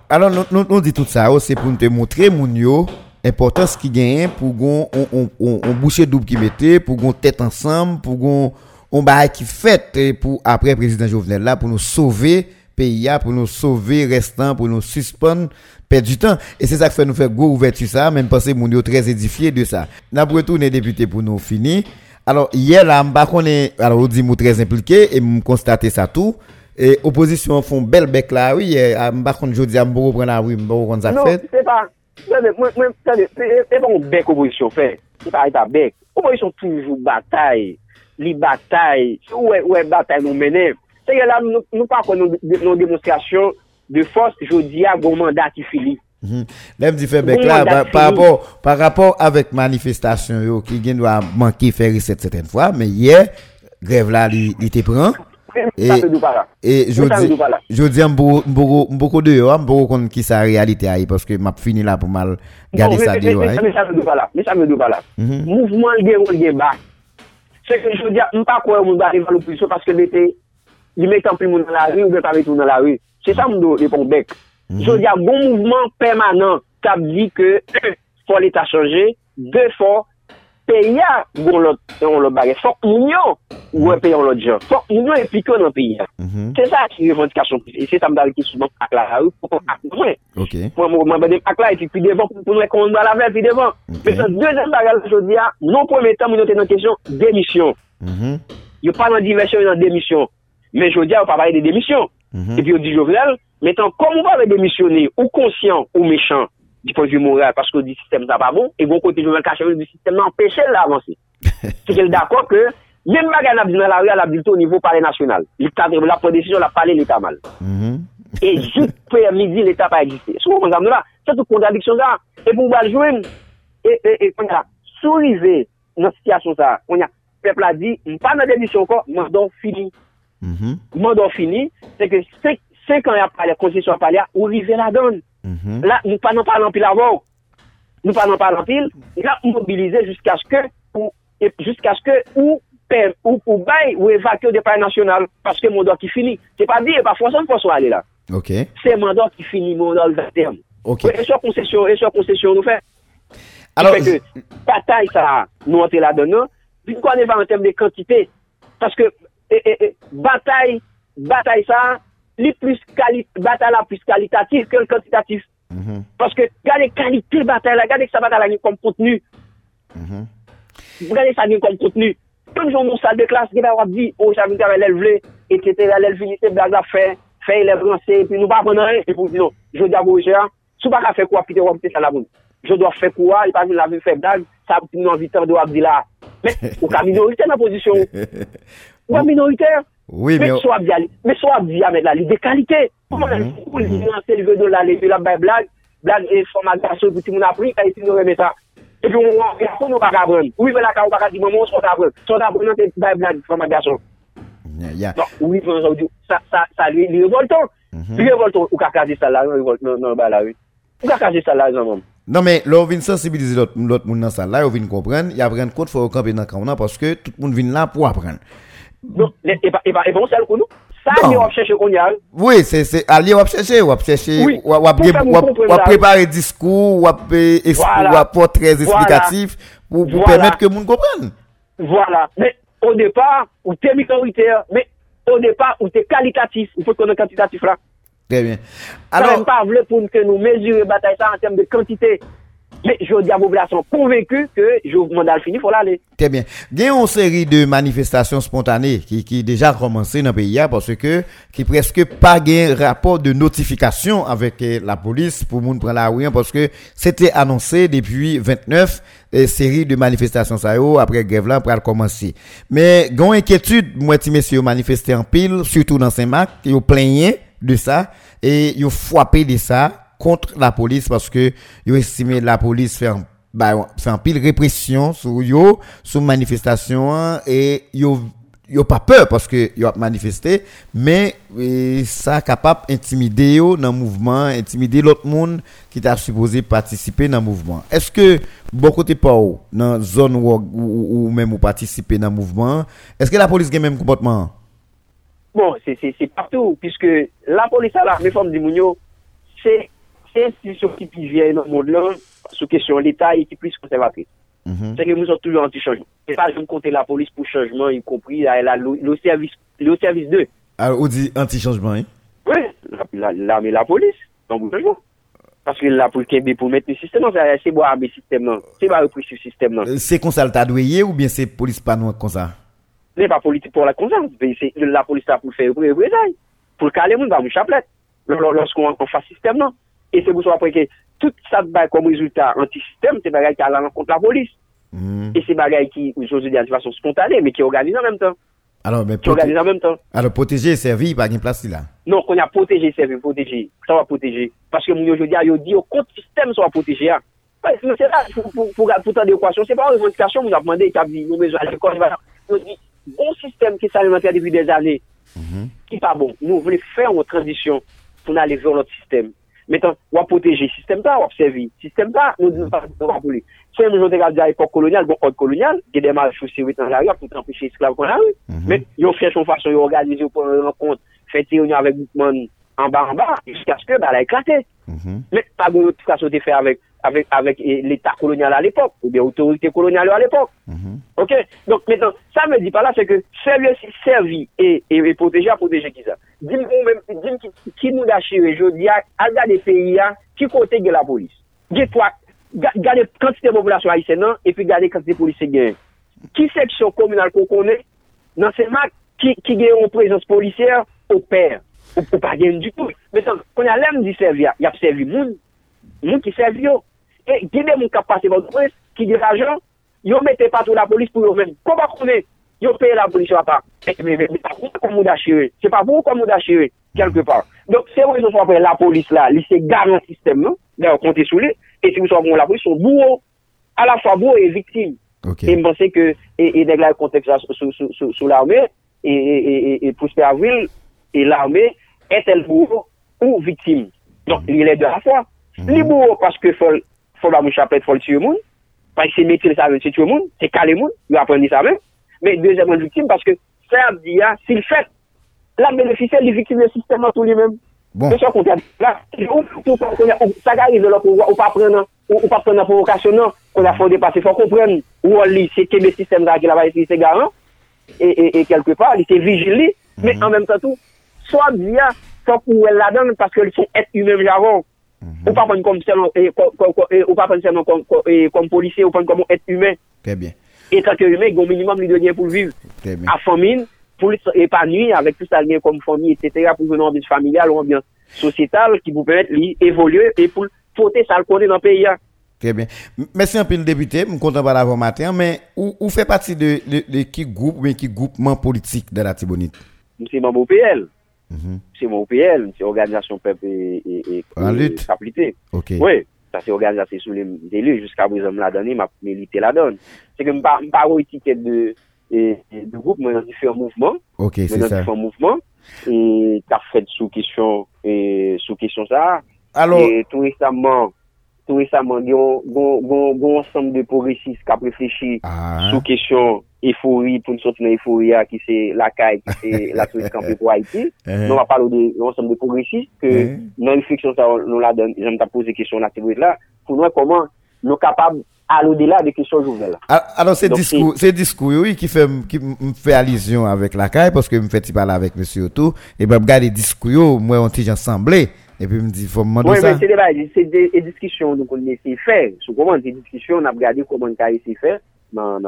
alors nous, nous, nous dit tout ça, c'est pour nous te montrer, mon yo, importance qui gagne pour qu'on on, on, on boucher double qui mettait pour qu'on tête ensemble pour qu'on on qui fait pour après président Jovenel là pour nous sauver pays pour nous sauver restant pour nous suspendre perdre du temps. Et c'est ça qui fait nous faire go ouverture ça même penser mon très édifié de ça. N'a pour retourner député pour nous finir. Alors hier là m'pa connait alors dit très impliqué et me constater ça tout. Et opposition font belle bec là oui m'pa connait jodi m'pa prendre la rue m'pa connait ça fait non c'est pas Mwen, tade, e bon bek oposisyon fè. Se pa eta bek, oposisyon toujou batay, li batay, ou e batay nou menè. se yon la nou pa kon nou demonstrasyon de fos jodi a goun mandat ki fili. Lèm di fè bek la, par rapport avèk manifestasyon yo ki gen nou a manki fè riset seten fwa, men ye, grev la li te pran, et je dis beaucoup de yo beaucoup kon qui sa réalité aille parce que m'a fini là pour mal garder ça de yo mais ça dou pas là mais ça me dou pas là mouvement le gen le bas c'est que je dis pas quoi on va arriver à l'opposition parce que l'été il met en plus dans la rue ou pas tout dans la rue. C'est ça dou répond bec. Je dis bon mouvement permanent qui dit que faut l'état changer deux fois peyi ya, goun lot, yon lot bagay. Fok moun mhm. mhm. yo, wè peyon lot jan. Fok moun yo epliko nan peyi ya. Se sa ki revendikasyon. E Se sa mdal ki souman akla a ou, pou kon ak mwen. Pou mwen badem ak la, eti pi devan, pou mwen kon mwen la vè, pi devan. Pe se dezen bagay la jodi ya, non pou mwen tan moun yo te nan kesyon, demisyon. Yo pa nan diversyon, yo nan demisyon. Men jodi ya, yo pa baye de demisyon. Epi yo di jovenel, metan, kon mwen va ve demisyonè, ou konsyon, ou mechant, di ponjou moral, pasko di sistem sa pa bon, e bon kote jounel kachavou di sistem nan peche la avansi. Se ke l d'akon ke, men bagan la binan la mm-hmm. re, la bilto ou nivou pale nasyonal. La prodesisyon la pale l'Etat mal. E jout permidi l'Etat pa egiste. Sou kon zam nou la, sa tout kontradiksyon sa, e pou baljouen, e kon ya sourize nan sityasyon sa, kon ya pepla di, mpa nan dedisyon kon, mandon fini. Mm-hmm. Mandon fini, se ke 5 an ya pale, konsesyon pale ya, ou rive la donne. Mhm. La, nou pa nan palan pil avon Nou pa nan palan pil La, mobilize jusqu'a ske Jusqu'a ske ou Ou bay ou evake ou depay nasyonal Paske moun do ki fini Se pa di, e pa fwason fwason ale la Se moun do ki fini moun do le term E so konsesyon nou fe Patay sa Nou ante la dono Pi kwa ne va an tem de kantite Paske Batay Batay sa li plus kalitatif, batal la plus kalitatif ke l'kantitatif. Mm -hmm. Paske gade kalite batay la, gade sa batay la gen kom kontenu. Mm -hmm. Gade sa gen kom kontenu. Ton joun moun sal de klas, gen a wap di, ou chan moun kare lèl vle, et cetera, lèl finise, blag la fè, fè lèl vransè, pi nou pa pren an, et pou di nou, joun di a bou jè sou pa ka fè kwa, pi te wap te sa la moun. Joun do fè kwa, et pa vin la vè fè blag, sa moun anvitan do wap di la. Men, ou ka minorite nan posisyon. Ou ka minorite, Oui, mais soit bien, mais soit bien mais là, de qualité. Comment mhm. on le veut de la les la blague, blague et formation pour tout le monde appris, et puis nous remet ça. Et puis on garçon nous pas apprendre. Oui, mais là quand on va dire maman, soit apprendre. Soit apprendre c'est blague formation. Yeah. oui, ça ça ça lui révoltant. Lui révoltant mhm. ou ka caser ça là, non, révoltant non, non bah là oui. Ou ka caser ça là non. Non, non men, lò vin sensibilize lot moun nan sa la, yo vin kompren, ya pren kote fò yo kampe nan kamouna, paske tout moun vin la pou apren. Tout le monde vient là pour apprendre. Non, e bon sel kon nou? Sa li wap chèche kon yal? Oui, se ali wap chèche, wap chèche, wap prepare diskou, wap potrez esplikatif, pou pèmèt ke moun kompren. Voilà, men, ou depa, ou te minoriter, men, ou depa, ou te kalitatif, ou pou konon kantitatif la. Très bien. Alors, pa vle pou nou mezure batay sa an tem de kantite. Mais je dis à la population convaincue que le mandat fini, il faut l'aller. Très bien. Il y a une série de manifestations spontanées qui, qui déjà commencé dans le pays parce que qui presque pas un rapport de notification avec euh, la police pour moun prendre la rue hein, parce que c'était annoncé depuis 29 euh, série de manifestations ça après grève là pour commencer. Mais il y a une inquiétude moi messieurs manifester en pile surtout dans Saint-Marc, ils plaignaient de ça et ils frappé de ça contre la police parce que ils estimé la police fait un, bah, fait pile répression sur yo, sur manifestation et yo yo pas peur parce que yo a manifesté mais ça capable intimider yo dans mouvement intimider l'autre monde qui t'a supposé participer dans mouvement. Est-ce que bon côté pas dans zone ou même ou participer dans mouvement est-ce que la police a même comportement? Bon c'est partout puisque la police a la réforme du c'est c'est une institution qui vient dans le monde là, sur question l'État et qui plus conservatrice. Mhm. C'est que nous sommes toujours anti-changement. Et pas je compter la police pour changement, y compris le service, le service 2. Alors, on dit anti-changement, hein? Oui, l'armée la, la police, dans le changement. Parce que là, pour, pour mettre le système, c'est pour armer le système, c'est pas repris le système. Euh, c'est comme ça le doué ou bien c'est police pas nous comme ça? C'est pas politique pour la conscience. C'est la police là pour faire représailles. Pour caler le monde dans une chaplette. Lorsqu'on fait le système, Et c'est pour ça que tout ça va comme résultat anti-système, c'est bagaille qui a la contre la police. Mm. Et c'est bagaille qui, aujourd'hui, de façon spontanée, mais qui organise en même temps. Alors, mais qui organise en même temps. Alors, protéger et servir, pas une place là. Non, qu'on a protégé, servir, protéger. Ça va protéger. Parce que, aujourd'hui, il dit, au compte système, ça va protéger. Hein. c'est là, pour, pour, pour, pour tant d'équations, c'est pas une revendication, vous a demandé, établi, nous besoin à l'école, on dit, bon système qui s'alimente depuis des années, mm-hmm. qui n'est pas bon. Nous, voulons faire une transition pour aller vers notre système. metan wap proteje sistem ta, wap servi sistem ta, nou di nou pa wap pou li. So yon nou jote gade di a epok kolonyal, bon od kolonyal, ge demal chousi wè tan la rè, pou tanpèche esklav kon la rè. Men yon fè son fason yon organize yon pon yon kont, fè ti yon yon avèk moutman an ba an ba, jiska skè ba la eklate. Men pa goun yon tika sote fè avèk avec, avec l'État colonial à l'époque, ou bien autorité coloniale à l'époque. Mm -hmm. Ok Donc, maintenant, ça me dit pas là, c'est que servir, servir et, et, et, protéger, à protéger qui ça Dis-moi dis qui, qui nous a chiré, je dis, à des pays, qui côté de la police Dis-toi, gardez quantité de population haïtienne, et puis gardez quantité de policiers Qui section communale qu'on connaît, non, dans ces marques, qui, qui gagne une présence policière au père Ou, ou pas gagne du tout. Mais quand on a l'âme du servir, il y a servi moun. Moun qui servi yo. Et il y a des gens qui passent votre presse, qui dit l'argent, ils ne mettent pas tout la police pour eux-mêmes. Comment on est Ils payent la police part. Mais, mais pas vous comme vous d'achérer. C'est pas vous comme vous d'achérer, quelque part. Donc, c'est vrai que après la police là, c'est garant système, non D'ailleurs, comptez sous les. Et si vous savez la police, sont bourreaux, à la fois bourreaux et victimes. Et je pense que, et, et, le contexte sous, sous, sous, sous l'armée, et, et, et, Prosper Avril et l'armée est-elle bourreau ou victime? Donc, il est de la fois. Mm Les bourreaux, parce fol ba mou chapet fol tiyo moun, pay se metil sa ven se tiyo moun, se kale moun, yo aprendi sa men, men dezèman viktim, paske sa ap di ya, si l fèt, la benefise li viktim le sistem an tou li men. Bon. Se mhm. son konti ap di la, ou sa gari de lop ou pa prenan, ou pa prenan provokasyon nan, kon la fon depase, fon kompren, ou an li se kebe sistem da ki la vay si se garan, e kelke pa, li se vigili, men an menm tan tou, sa ap di ya, sa pou el la dan, paske li son et humen javon, Ou pas prendre comme seulement, ou pas prendre seulement comme, policier, ou prendre comme être humain. Très bien. Et tant que humain, il y a un minimum de donner pour vivre. Très bien. À famine, pour épanouir avec tout ça comme famille, etc., pour une ambiance familiale ou ambiance sociétale qui vous permettre d'évoluer et pour porter ça le dans le pays. Hein. Très bien. Merci un peu le député, je suis content de parler matin, mais où, fait partie de, de, qui groupe ou qui groupement politique de la Tibonite? C'est mon PL. C'est mon PL, c'est Organisation Peuple et. Ok. Oui, ça c'est organisation sous les élus jusqu'à présent, la donne, m'a milité la donne. C'est que je ne pas étiquette de, de, de groupe, mais dans différents mouvements. Ok, c'est ça. Dans différents mouvements. Et tu as fait sous question, et, sous question ça. Alors. Et tout récemment, tout récemment, gon ensemble de progressistes qui a réfléchi ah. sous question euphorie pour nous sortir dans euphorie qui c'est la CAI, qui c'est la Suisse campée pour Haïti. Eh. Nous, on va parler de l'ensemble de progressistes que eh. dans réflexion, ça, nous la donne, j'aime t'a posé question là, c'est là, pour nous, comment nous capables à l'au-delà des questions nouvelles. Ah, alors, c'est discours, c'est discours, oui, qui fait, qui me fait allusion avec la CAI, parce que me fait parler avec monsieur Otto, et ben, regarde les discours, moi, on t'y ensemble. epi m di fòm mando sa. Mwen men se de ba, se de diskisyon nou kon ne se fè. Sou koman di diskisyon, nap gade koman ka e se fè nan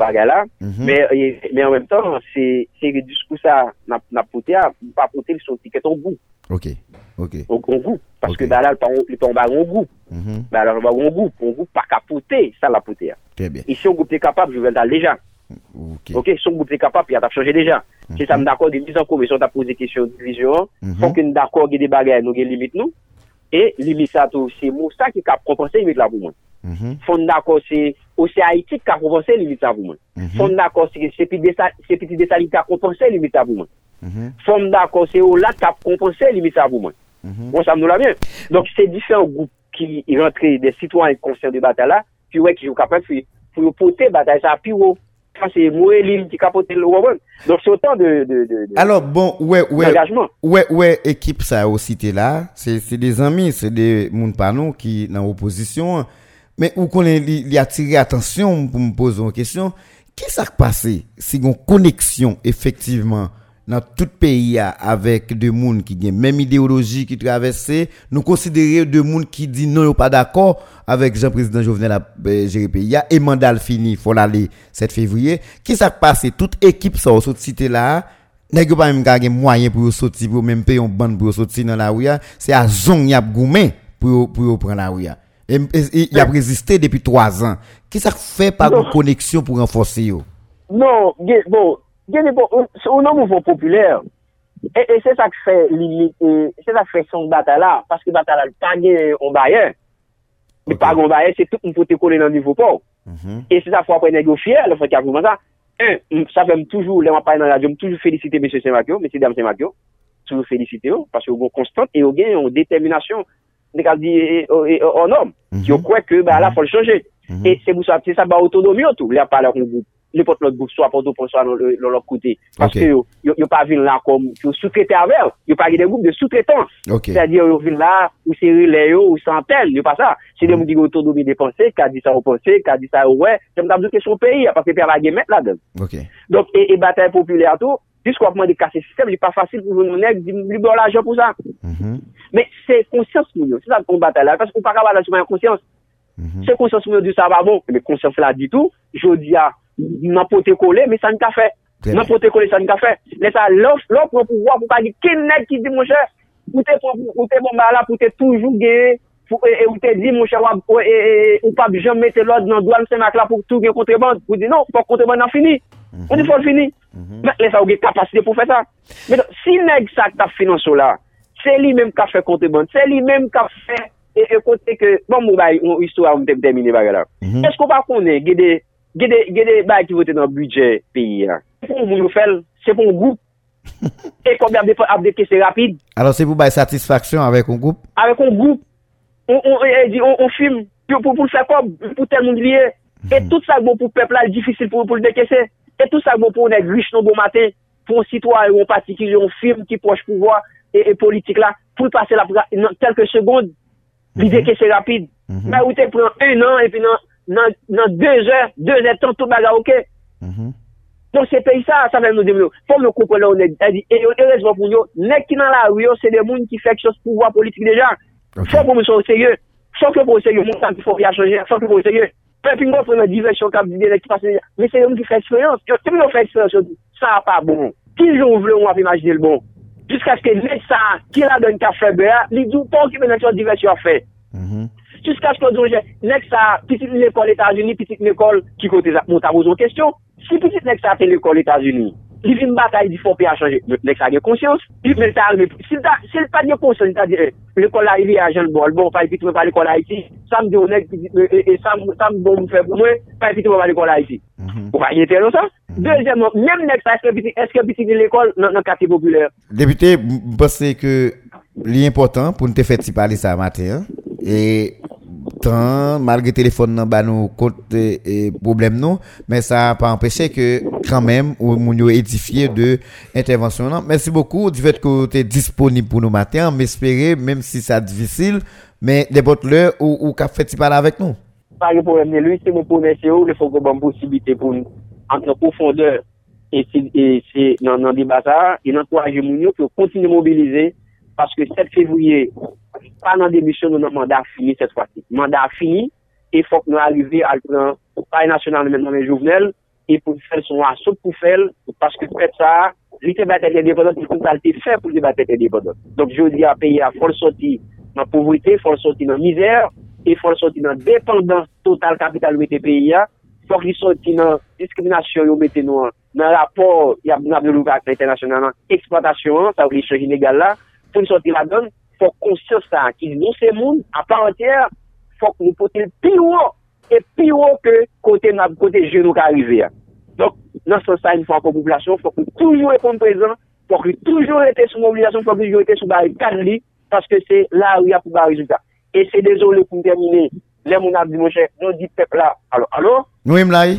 bagay la. Men an menm tan, se de diskousa nap pote a, pa pote li son tiket an gou. Ok, ok. An gou, paske ba la li pan bagon gou. Ba la li bagon gou, an gou pa ka pote, sa la pote a. Trè bien. E si an goup te kapab, jou vel ta leja. Ok. Ok, si an goup te kapab, ya tap chanje leja. Ok. Se sa m d'akor de lisan komisyon ta pose kisyon divizyon, fok n d'akor ge de bagay nou gen limit nou, e limit sa tou se mousa ki ka proponse limit la pou moun. Mm -hmm. Fon d'akor se, ou se Haiti ki ka proponse limit la pou moun. Mm -hmm. Fon d'akor se, se piti de sali ki ka proponse limit la pou moun. Mm -hmm. Fon d'akor se, ou la ki ka proponse limit la pou moun. Bon, sa m nou la bien. Donk se diferent goup ki rentre de sitwany konser de batala, pi wè ki jou kapap fi, pou yo pote batala sa, pi wou c'est Moëline qui capote le Wabon. Donc c'est autant de, de, de, Alors bon, ouais, ouais, ouais, ouais, équipe ça aussi t'es là, c'est des amis, c'est des moun panou qui dans opposition, mais où qu'on y attiré attention pour me poser une question, qu'est-ce qui s'est passé? Si une connexion effectivement dans tout pays avec des gens qui ont même idéologie qui traversent, nous considérons des gens qui disent non, pas d'accord avec Jean-Président Jovenel euh, gérer pays et mandat fini, faut aller 7 février. Qui s'est passé? Toute équipe sort cette cité là, n'a pas même gagné moyen pour sortir, pour même payer un bande pour sortir dans la rue, c'est à zong yap goumé pour, pour prendre la rue. Et, il a résisté depuis trois ans. Qui ça fait par une connexion pour renforcer? Non, bon, gen bon, ou nan mouvon popüler, e se sa k fè li, se sa k fè son batala, paske batala l pa gen yon bayen, li pa gen yon bayen, se tout mm-hmm. m pou te kone nan nivou pou, e se sa fwa pre negyo fyer, le fwa ki akouman sa, un, sa fèm toujou, le wapay nan radyo, m toujou felicite M. Semakyo, M. Dam Semakyo, toujou felicite yo, paske yon gon konstant, e yon gen yon determinasyon, dekal di, en om, yo kwe ke, ba la fol chanje, e se mou sa se sa ba otonomi yo tou, le apal yon goup, nipot lot goup, swa poto pon, swa nan lop kote. Paske okay. yo, yo, yo pa vin la kom, yo soutrete avèl, yo pa gen de goup de soutretan. Okay. a di yo vin la, ou se rile yo, ou santel, yo pa sa. Se de moun di yo to do mi depanse, ka di sa ou panse, ka di sa ouè, se mou tabdou ke sou peyi, apaske pe avage met mm-hmm. la den. Okay. Donk, e, e batay populè ato, tou, dis kwa pman de kase sistem, li pa fasil pou joun mounèk, li bon la jò pou sa. Men, se konsyans moun yo, se sa kon batay la, paske ou pa kaba la souman konsy Mm -hmm. Se konsens mwen di sa ba bon, eh me konsens la di tou, jodi a nan pote kole, me san ka fe. Nan pote kole san ka fe. Le sa lòf, lòf pou pou pouwa pou pa di ken nek ki di mwen chè, pou te bon ba la, pou te toujou geye, e, ou te di mwen chè wap, ou e, e, pa bi jom mette lòd nan douan se mak la pou tou gen kontreband, pou di non, pou kontreband nan fini. Mhm. On di fòl fini. Mhm. Mwen le sa ou gen kapasite pou fè sa. Men si nek sa ta finanso la, se li menm ka fè kontreband, se li menm ka fè E, e kote ke, bon mou bay, yon histwa ou mdèm termine bagay la. Mhm. Esko pa konen, gede, gede, gede bay ki vote nan budget peyi la. Se pou moun nou fel, se pou moun goup, e koube apde kese rapide. Alors se pou bay satisfaksyon avèk yon goup? Avèk yon goup, e, e, on film, pou l fè kob, pou tel moun liye, mhm. e tout sa bon pou pepla, difisil pou l dekese, e tout sa bon pou nèk riche nou bon maten, pou an sitwa, ou an patikil, ou an film ki poche pou vwa, e politik la, pou l pase la, telke segonde, Mhm. Li de ke se rapide. Mhm. Ba ou te pren un an, epi nan 2 eur, 2 eur tan tout baga mhm. ouke. Don se peyi sa, sa ven nou devlo. Fon nou koupe la ou ne, e di, e yo e rezvan pou yo, nek ki nan la ou yo, se de moun ki fek chos pouvoi politik deja. Fon pou moun son seye, fon ke pou seye, moun san ki fon ya chanje, fon ke pou seye. Pe pin kon prene diversyon kap di de nek ki pase deja. Men se de moun ki fek eksperyans, yo te moun fek eksperyans yo di, sa pa bon. Ki joun vle ou ap imajine l bon. Jiska skè lè sa, ki la don ka febe a, li djou pon ki menan chon divers yon fè. Mhm. Jiska skè djou jè, nek sa, pitit l'ekol Etats-Unis, pitit l'ekol ki kote moun ta bouzon kestyon, si pitit nek sa te l'ekol Etats-Unis, li vin batay di fon pe a chanje. Nek sa gen konsyans, li men ta arme. Si l pa gen konsyans, ta dire, l'ekol la ili a jen bol, bon, pa epit e, e, e, bon mwen pa l'ekol la iti, sam di onek, sam bon mwen fe pou mwen, pa epit mwen pa l'ekol la iti. Mhm. Ou pa yete nou sa? Mhm. Dezemman, menm nek sa, eske biti ni l'ekol nan kati populer. Depute, mpase ke li important pou nte feti pali sa mater, e... tan, malge telefon nan ba nou kote problem nou, men sa pa empeshe ke kan mèm ou moun yo edifiye de intervensyon nan. Mènsi boku, di vet ko te disponib pou nou mater, mèspere, mèm si sa divisil, men debot le ou ka feti pali avek nou? Pari pou mèm ne lui, se mou pou mèche ou, le fok bon posibite pou nou. entre profondeur et nan di bazar, et nan kouaje moun yo pou kontine mobilize, paske 7 fevrouye, pa nan demisyon nou nan mandat fini set fwati. Mandat fini, e fok nou alive al pran pou paye nasyonal men nan men jouvnel, e pou fèl son asop pou fèl, paske pet sa, li te batè te depodot, li kon tal te fè pou li batè te depodot. Donk je di a peye a fol soti nan pouvrite, fol soti nan mizèr, e fol soti nan dependans total kapital ou ete peye a, fok li soti nan diskriminasyon yo mette nou an, nan rapor, ya moun ap de louvak nan internasyonan, eksploatasyon an, sa ou li chèj inégal la, pou li soti la don, fok konsyos sa ki nou se moun apan anter, fok nou pote pi piwo, e pi piwo ke kote nab kote jenou ka arrive ya. Donk, nan so sa yon fòk populasyon, fok nou toujou e kon prezant, fok nou toujou ete sou mobilizasyon, fok nou toujou ete sou bari kanli, paske se la ou ya pou bari rezultat. E se dezolé pou termine, le moun ap di monshe, nou di pep la, alo, alo? Nou im la yi?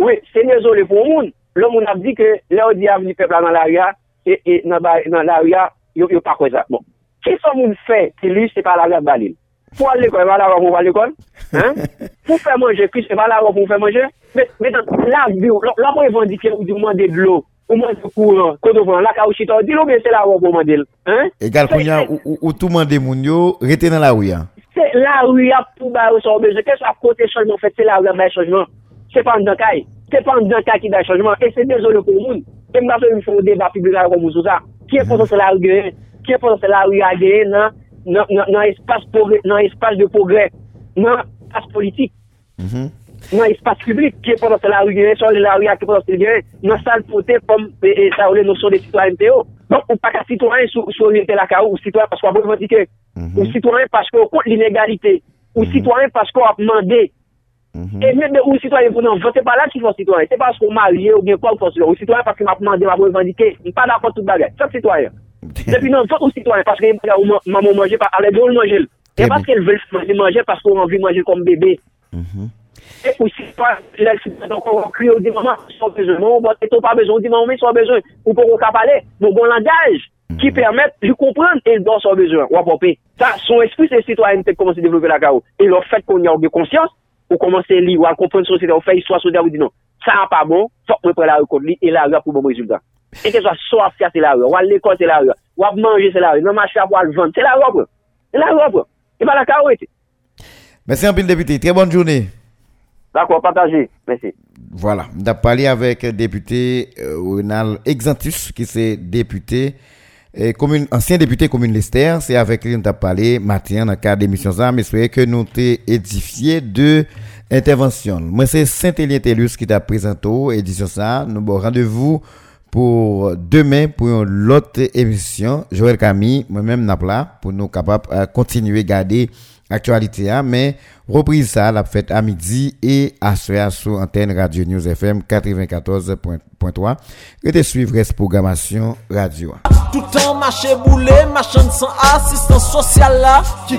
Oui, se dezolé pou moun, le moun ap di ke le ou di ap di pep la nan la ou ya, e, e nan la ou ya, yo pa kwe za. Bon. Ki son moun fè ki li, se pa la vèp balil. Pou al l'ekol, pa la wap pou al l'ekol. Pou fè manje, ki se pa la wap pou fè manje. Mè tan, la ou, la non, pou evandike ou di mande de d'lo, ou mande kouran, koto fran, la ka ou chita, di lo mè se la wap pou mande l. Egal pou nyan, ou tou mande moun yo, rete nan la ouya. Se la ou ya pou ba ou son beze, ke sa kote chanjman fè, se la ou ya bay chanjman. Se pan dan kay, se pan dan kay ki bay chanjman, e se de zon pou moun. E mba se yon fò debat publik a yon moun sou sa, ki e fò se la ouya ke pon se la ou ya geye nan, nan, nan, nan espase de progrè, nan espase politik, mm -hmm. nan espase publik, ke pon se la ou geye, son la ou ya ke pon se geye, nan sal pote pom e, e sa ou le nosyon de sitwa te yo. Don ou pa ka sitwoyen sou, sou oriente la ka ou, ou sitwanyen pasko ap revantike, mm -hmm. ou sitwanyen pasko kont l'inegalite, ou sitwoyen paskwa sitwanyen pasko ap mande, E men de ou sitwoyen pou nan vote pa la ki fò sitwoyen. Se pa sou marye ou gen kwa ou fò sitwoyen. Ou sitwoyen paske m ap mande, m ap revandike. M pa da fò tout bagay. Sot sitwoyen. Depi nan fok ou sitwany, paske maman manje pa, ale do l manjel. E paske el vel manje, paske ou anvi manje kom bebe. E ou sitwany, lèl sitwany, donk ou kri ou di maman, son bezon, moun bote to pa bezon, di maman mi son bezon, ou pou ou kapale, moun bon langaj, ki permèt, jou kompran, el don son bezon, wap opè. Sa, son espri se sitwany, te komanse devlopè la ka ou. E lò fèt kon yon de konsyans, ou komanse li, wap kompran sou sitwany, ou fè yiswa sou da ou di non. Sa an pa bon, fok mwen pre la rekod li, e la rap pou bon rezultat. E ke so a so a fya se la ou, ou al lekon se la ou, ou ap manje se la ou, nan mach Merci un peu, député. Très bonne journée. D'accord, partagez. Merci. Voilà. On a parlé avec le député euh, Ronald Exantus, qui est député, et commune, ancien député commune Lester. C'est avec lui qu'on a parlé matin dans le cadre d'émission ça, mais c'est que nous t'ai édifié de intervention. Moi, c'est Saint-Élien Tellus qui t'a présenté édition ça. Nous avons rendez-vous pour demain pour une autre émission. Joël Camille, moi-même, Napla, pour nous capables de continuer à garder actualité, hein, mais reprise ça, la fête à midi et à soir sur antenne Radio News FM 94.3. Et de suivre cette programmation radio. Tout temps marché boulé, machin sans assistance sociale là, qui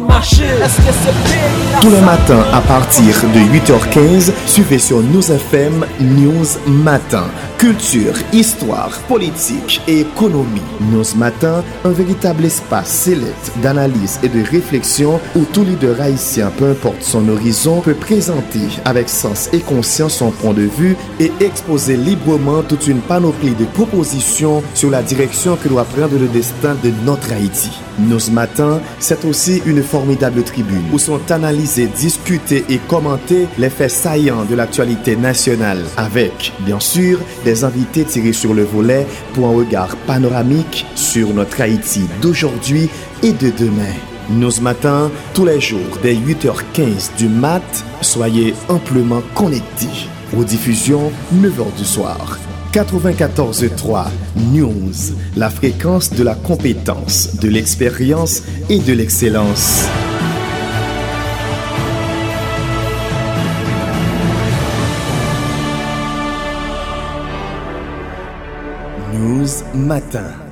marché. Est-ce que c'est Tous les matins à partir de 8h15, suivez sur News FM News Matin. Culture, histoire, politique et économie. News Matin, un véritable espace sélect d'analyse et de réflexion où tout leader haïtien, peu importe son horizon, peut présenter avec sens et conscience son point de vue et exposer librement toute une panoplie de propositions sur la direction que doit prendre le destin de notre Haïti. Nos matins, c'est aussi une formidable tribune où sont analysés, discutés et commentés les faits saillants de l'actualité nationale avec, bien sûr, des invités tirés sur le volet pour un regard panoramique sur notre Haïti d'aujourd'hui et de demain. Nos matins, tous les jours, dès 8h15 du mat, soyez amplement connectés. Aux diffusions, 9h du soir. 94.3 News, la fréquence de la compétence, de l'expérience et de l'excellence. News Matin.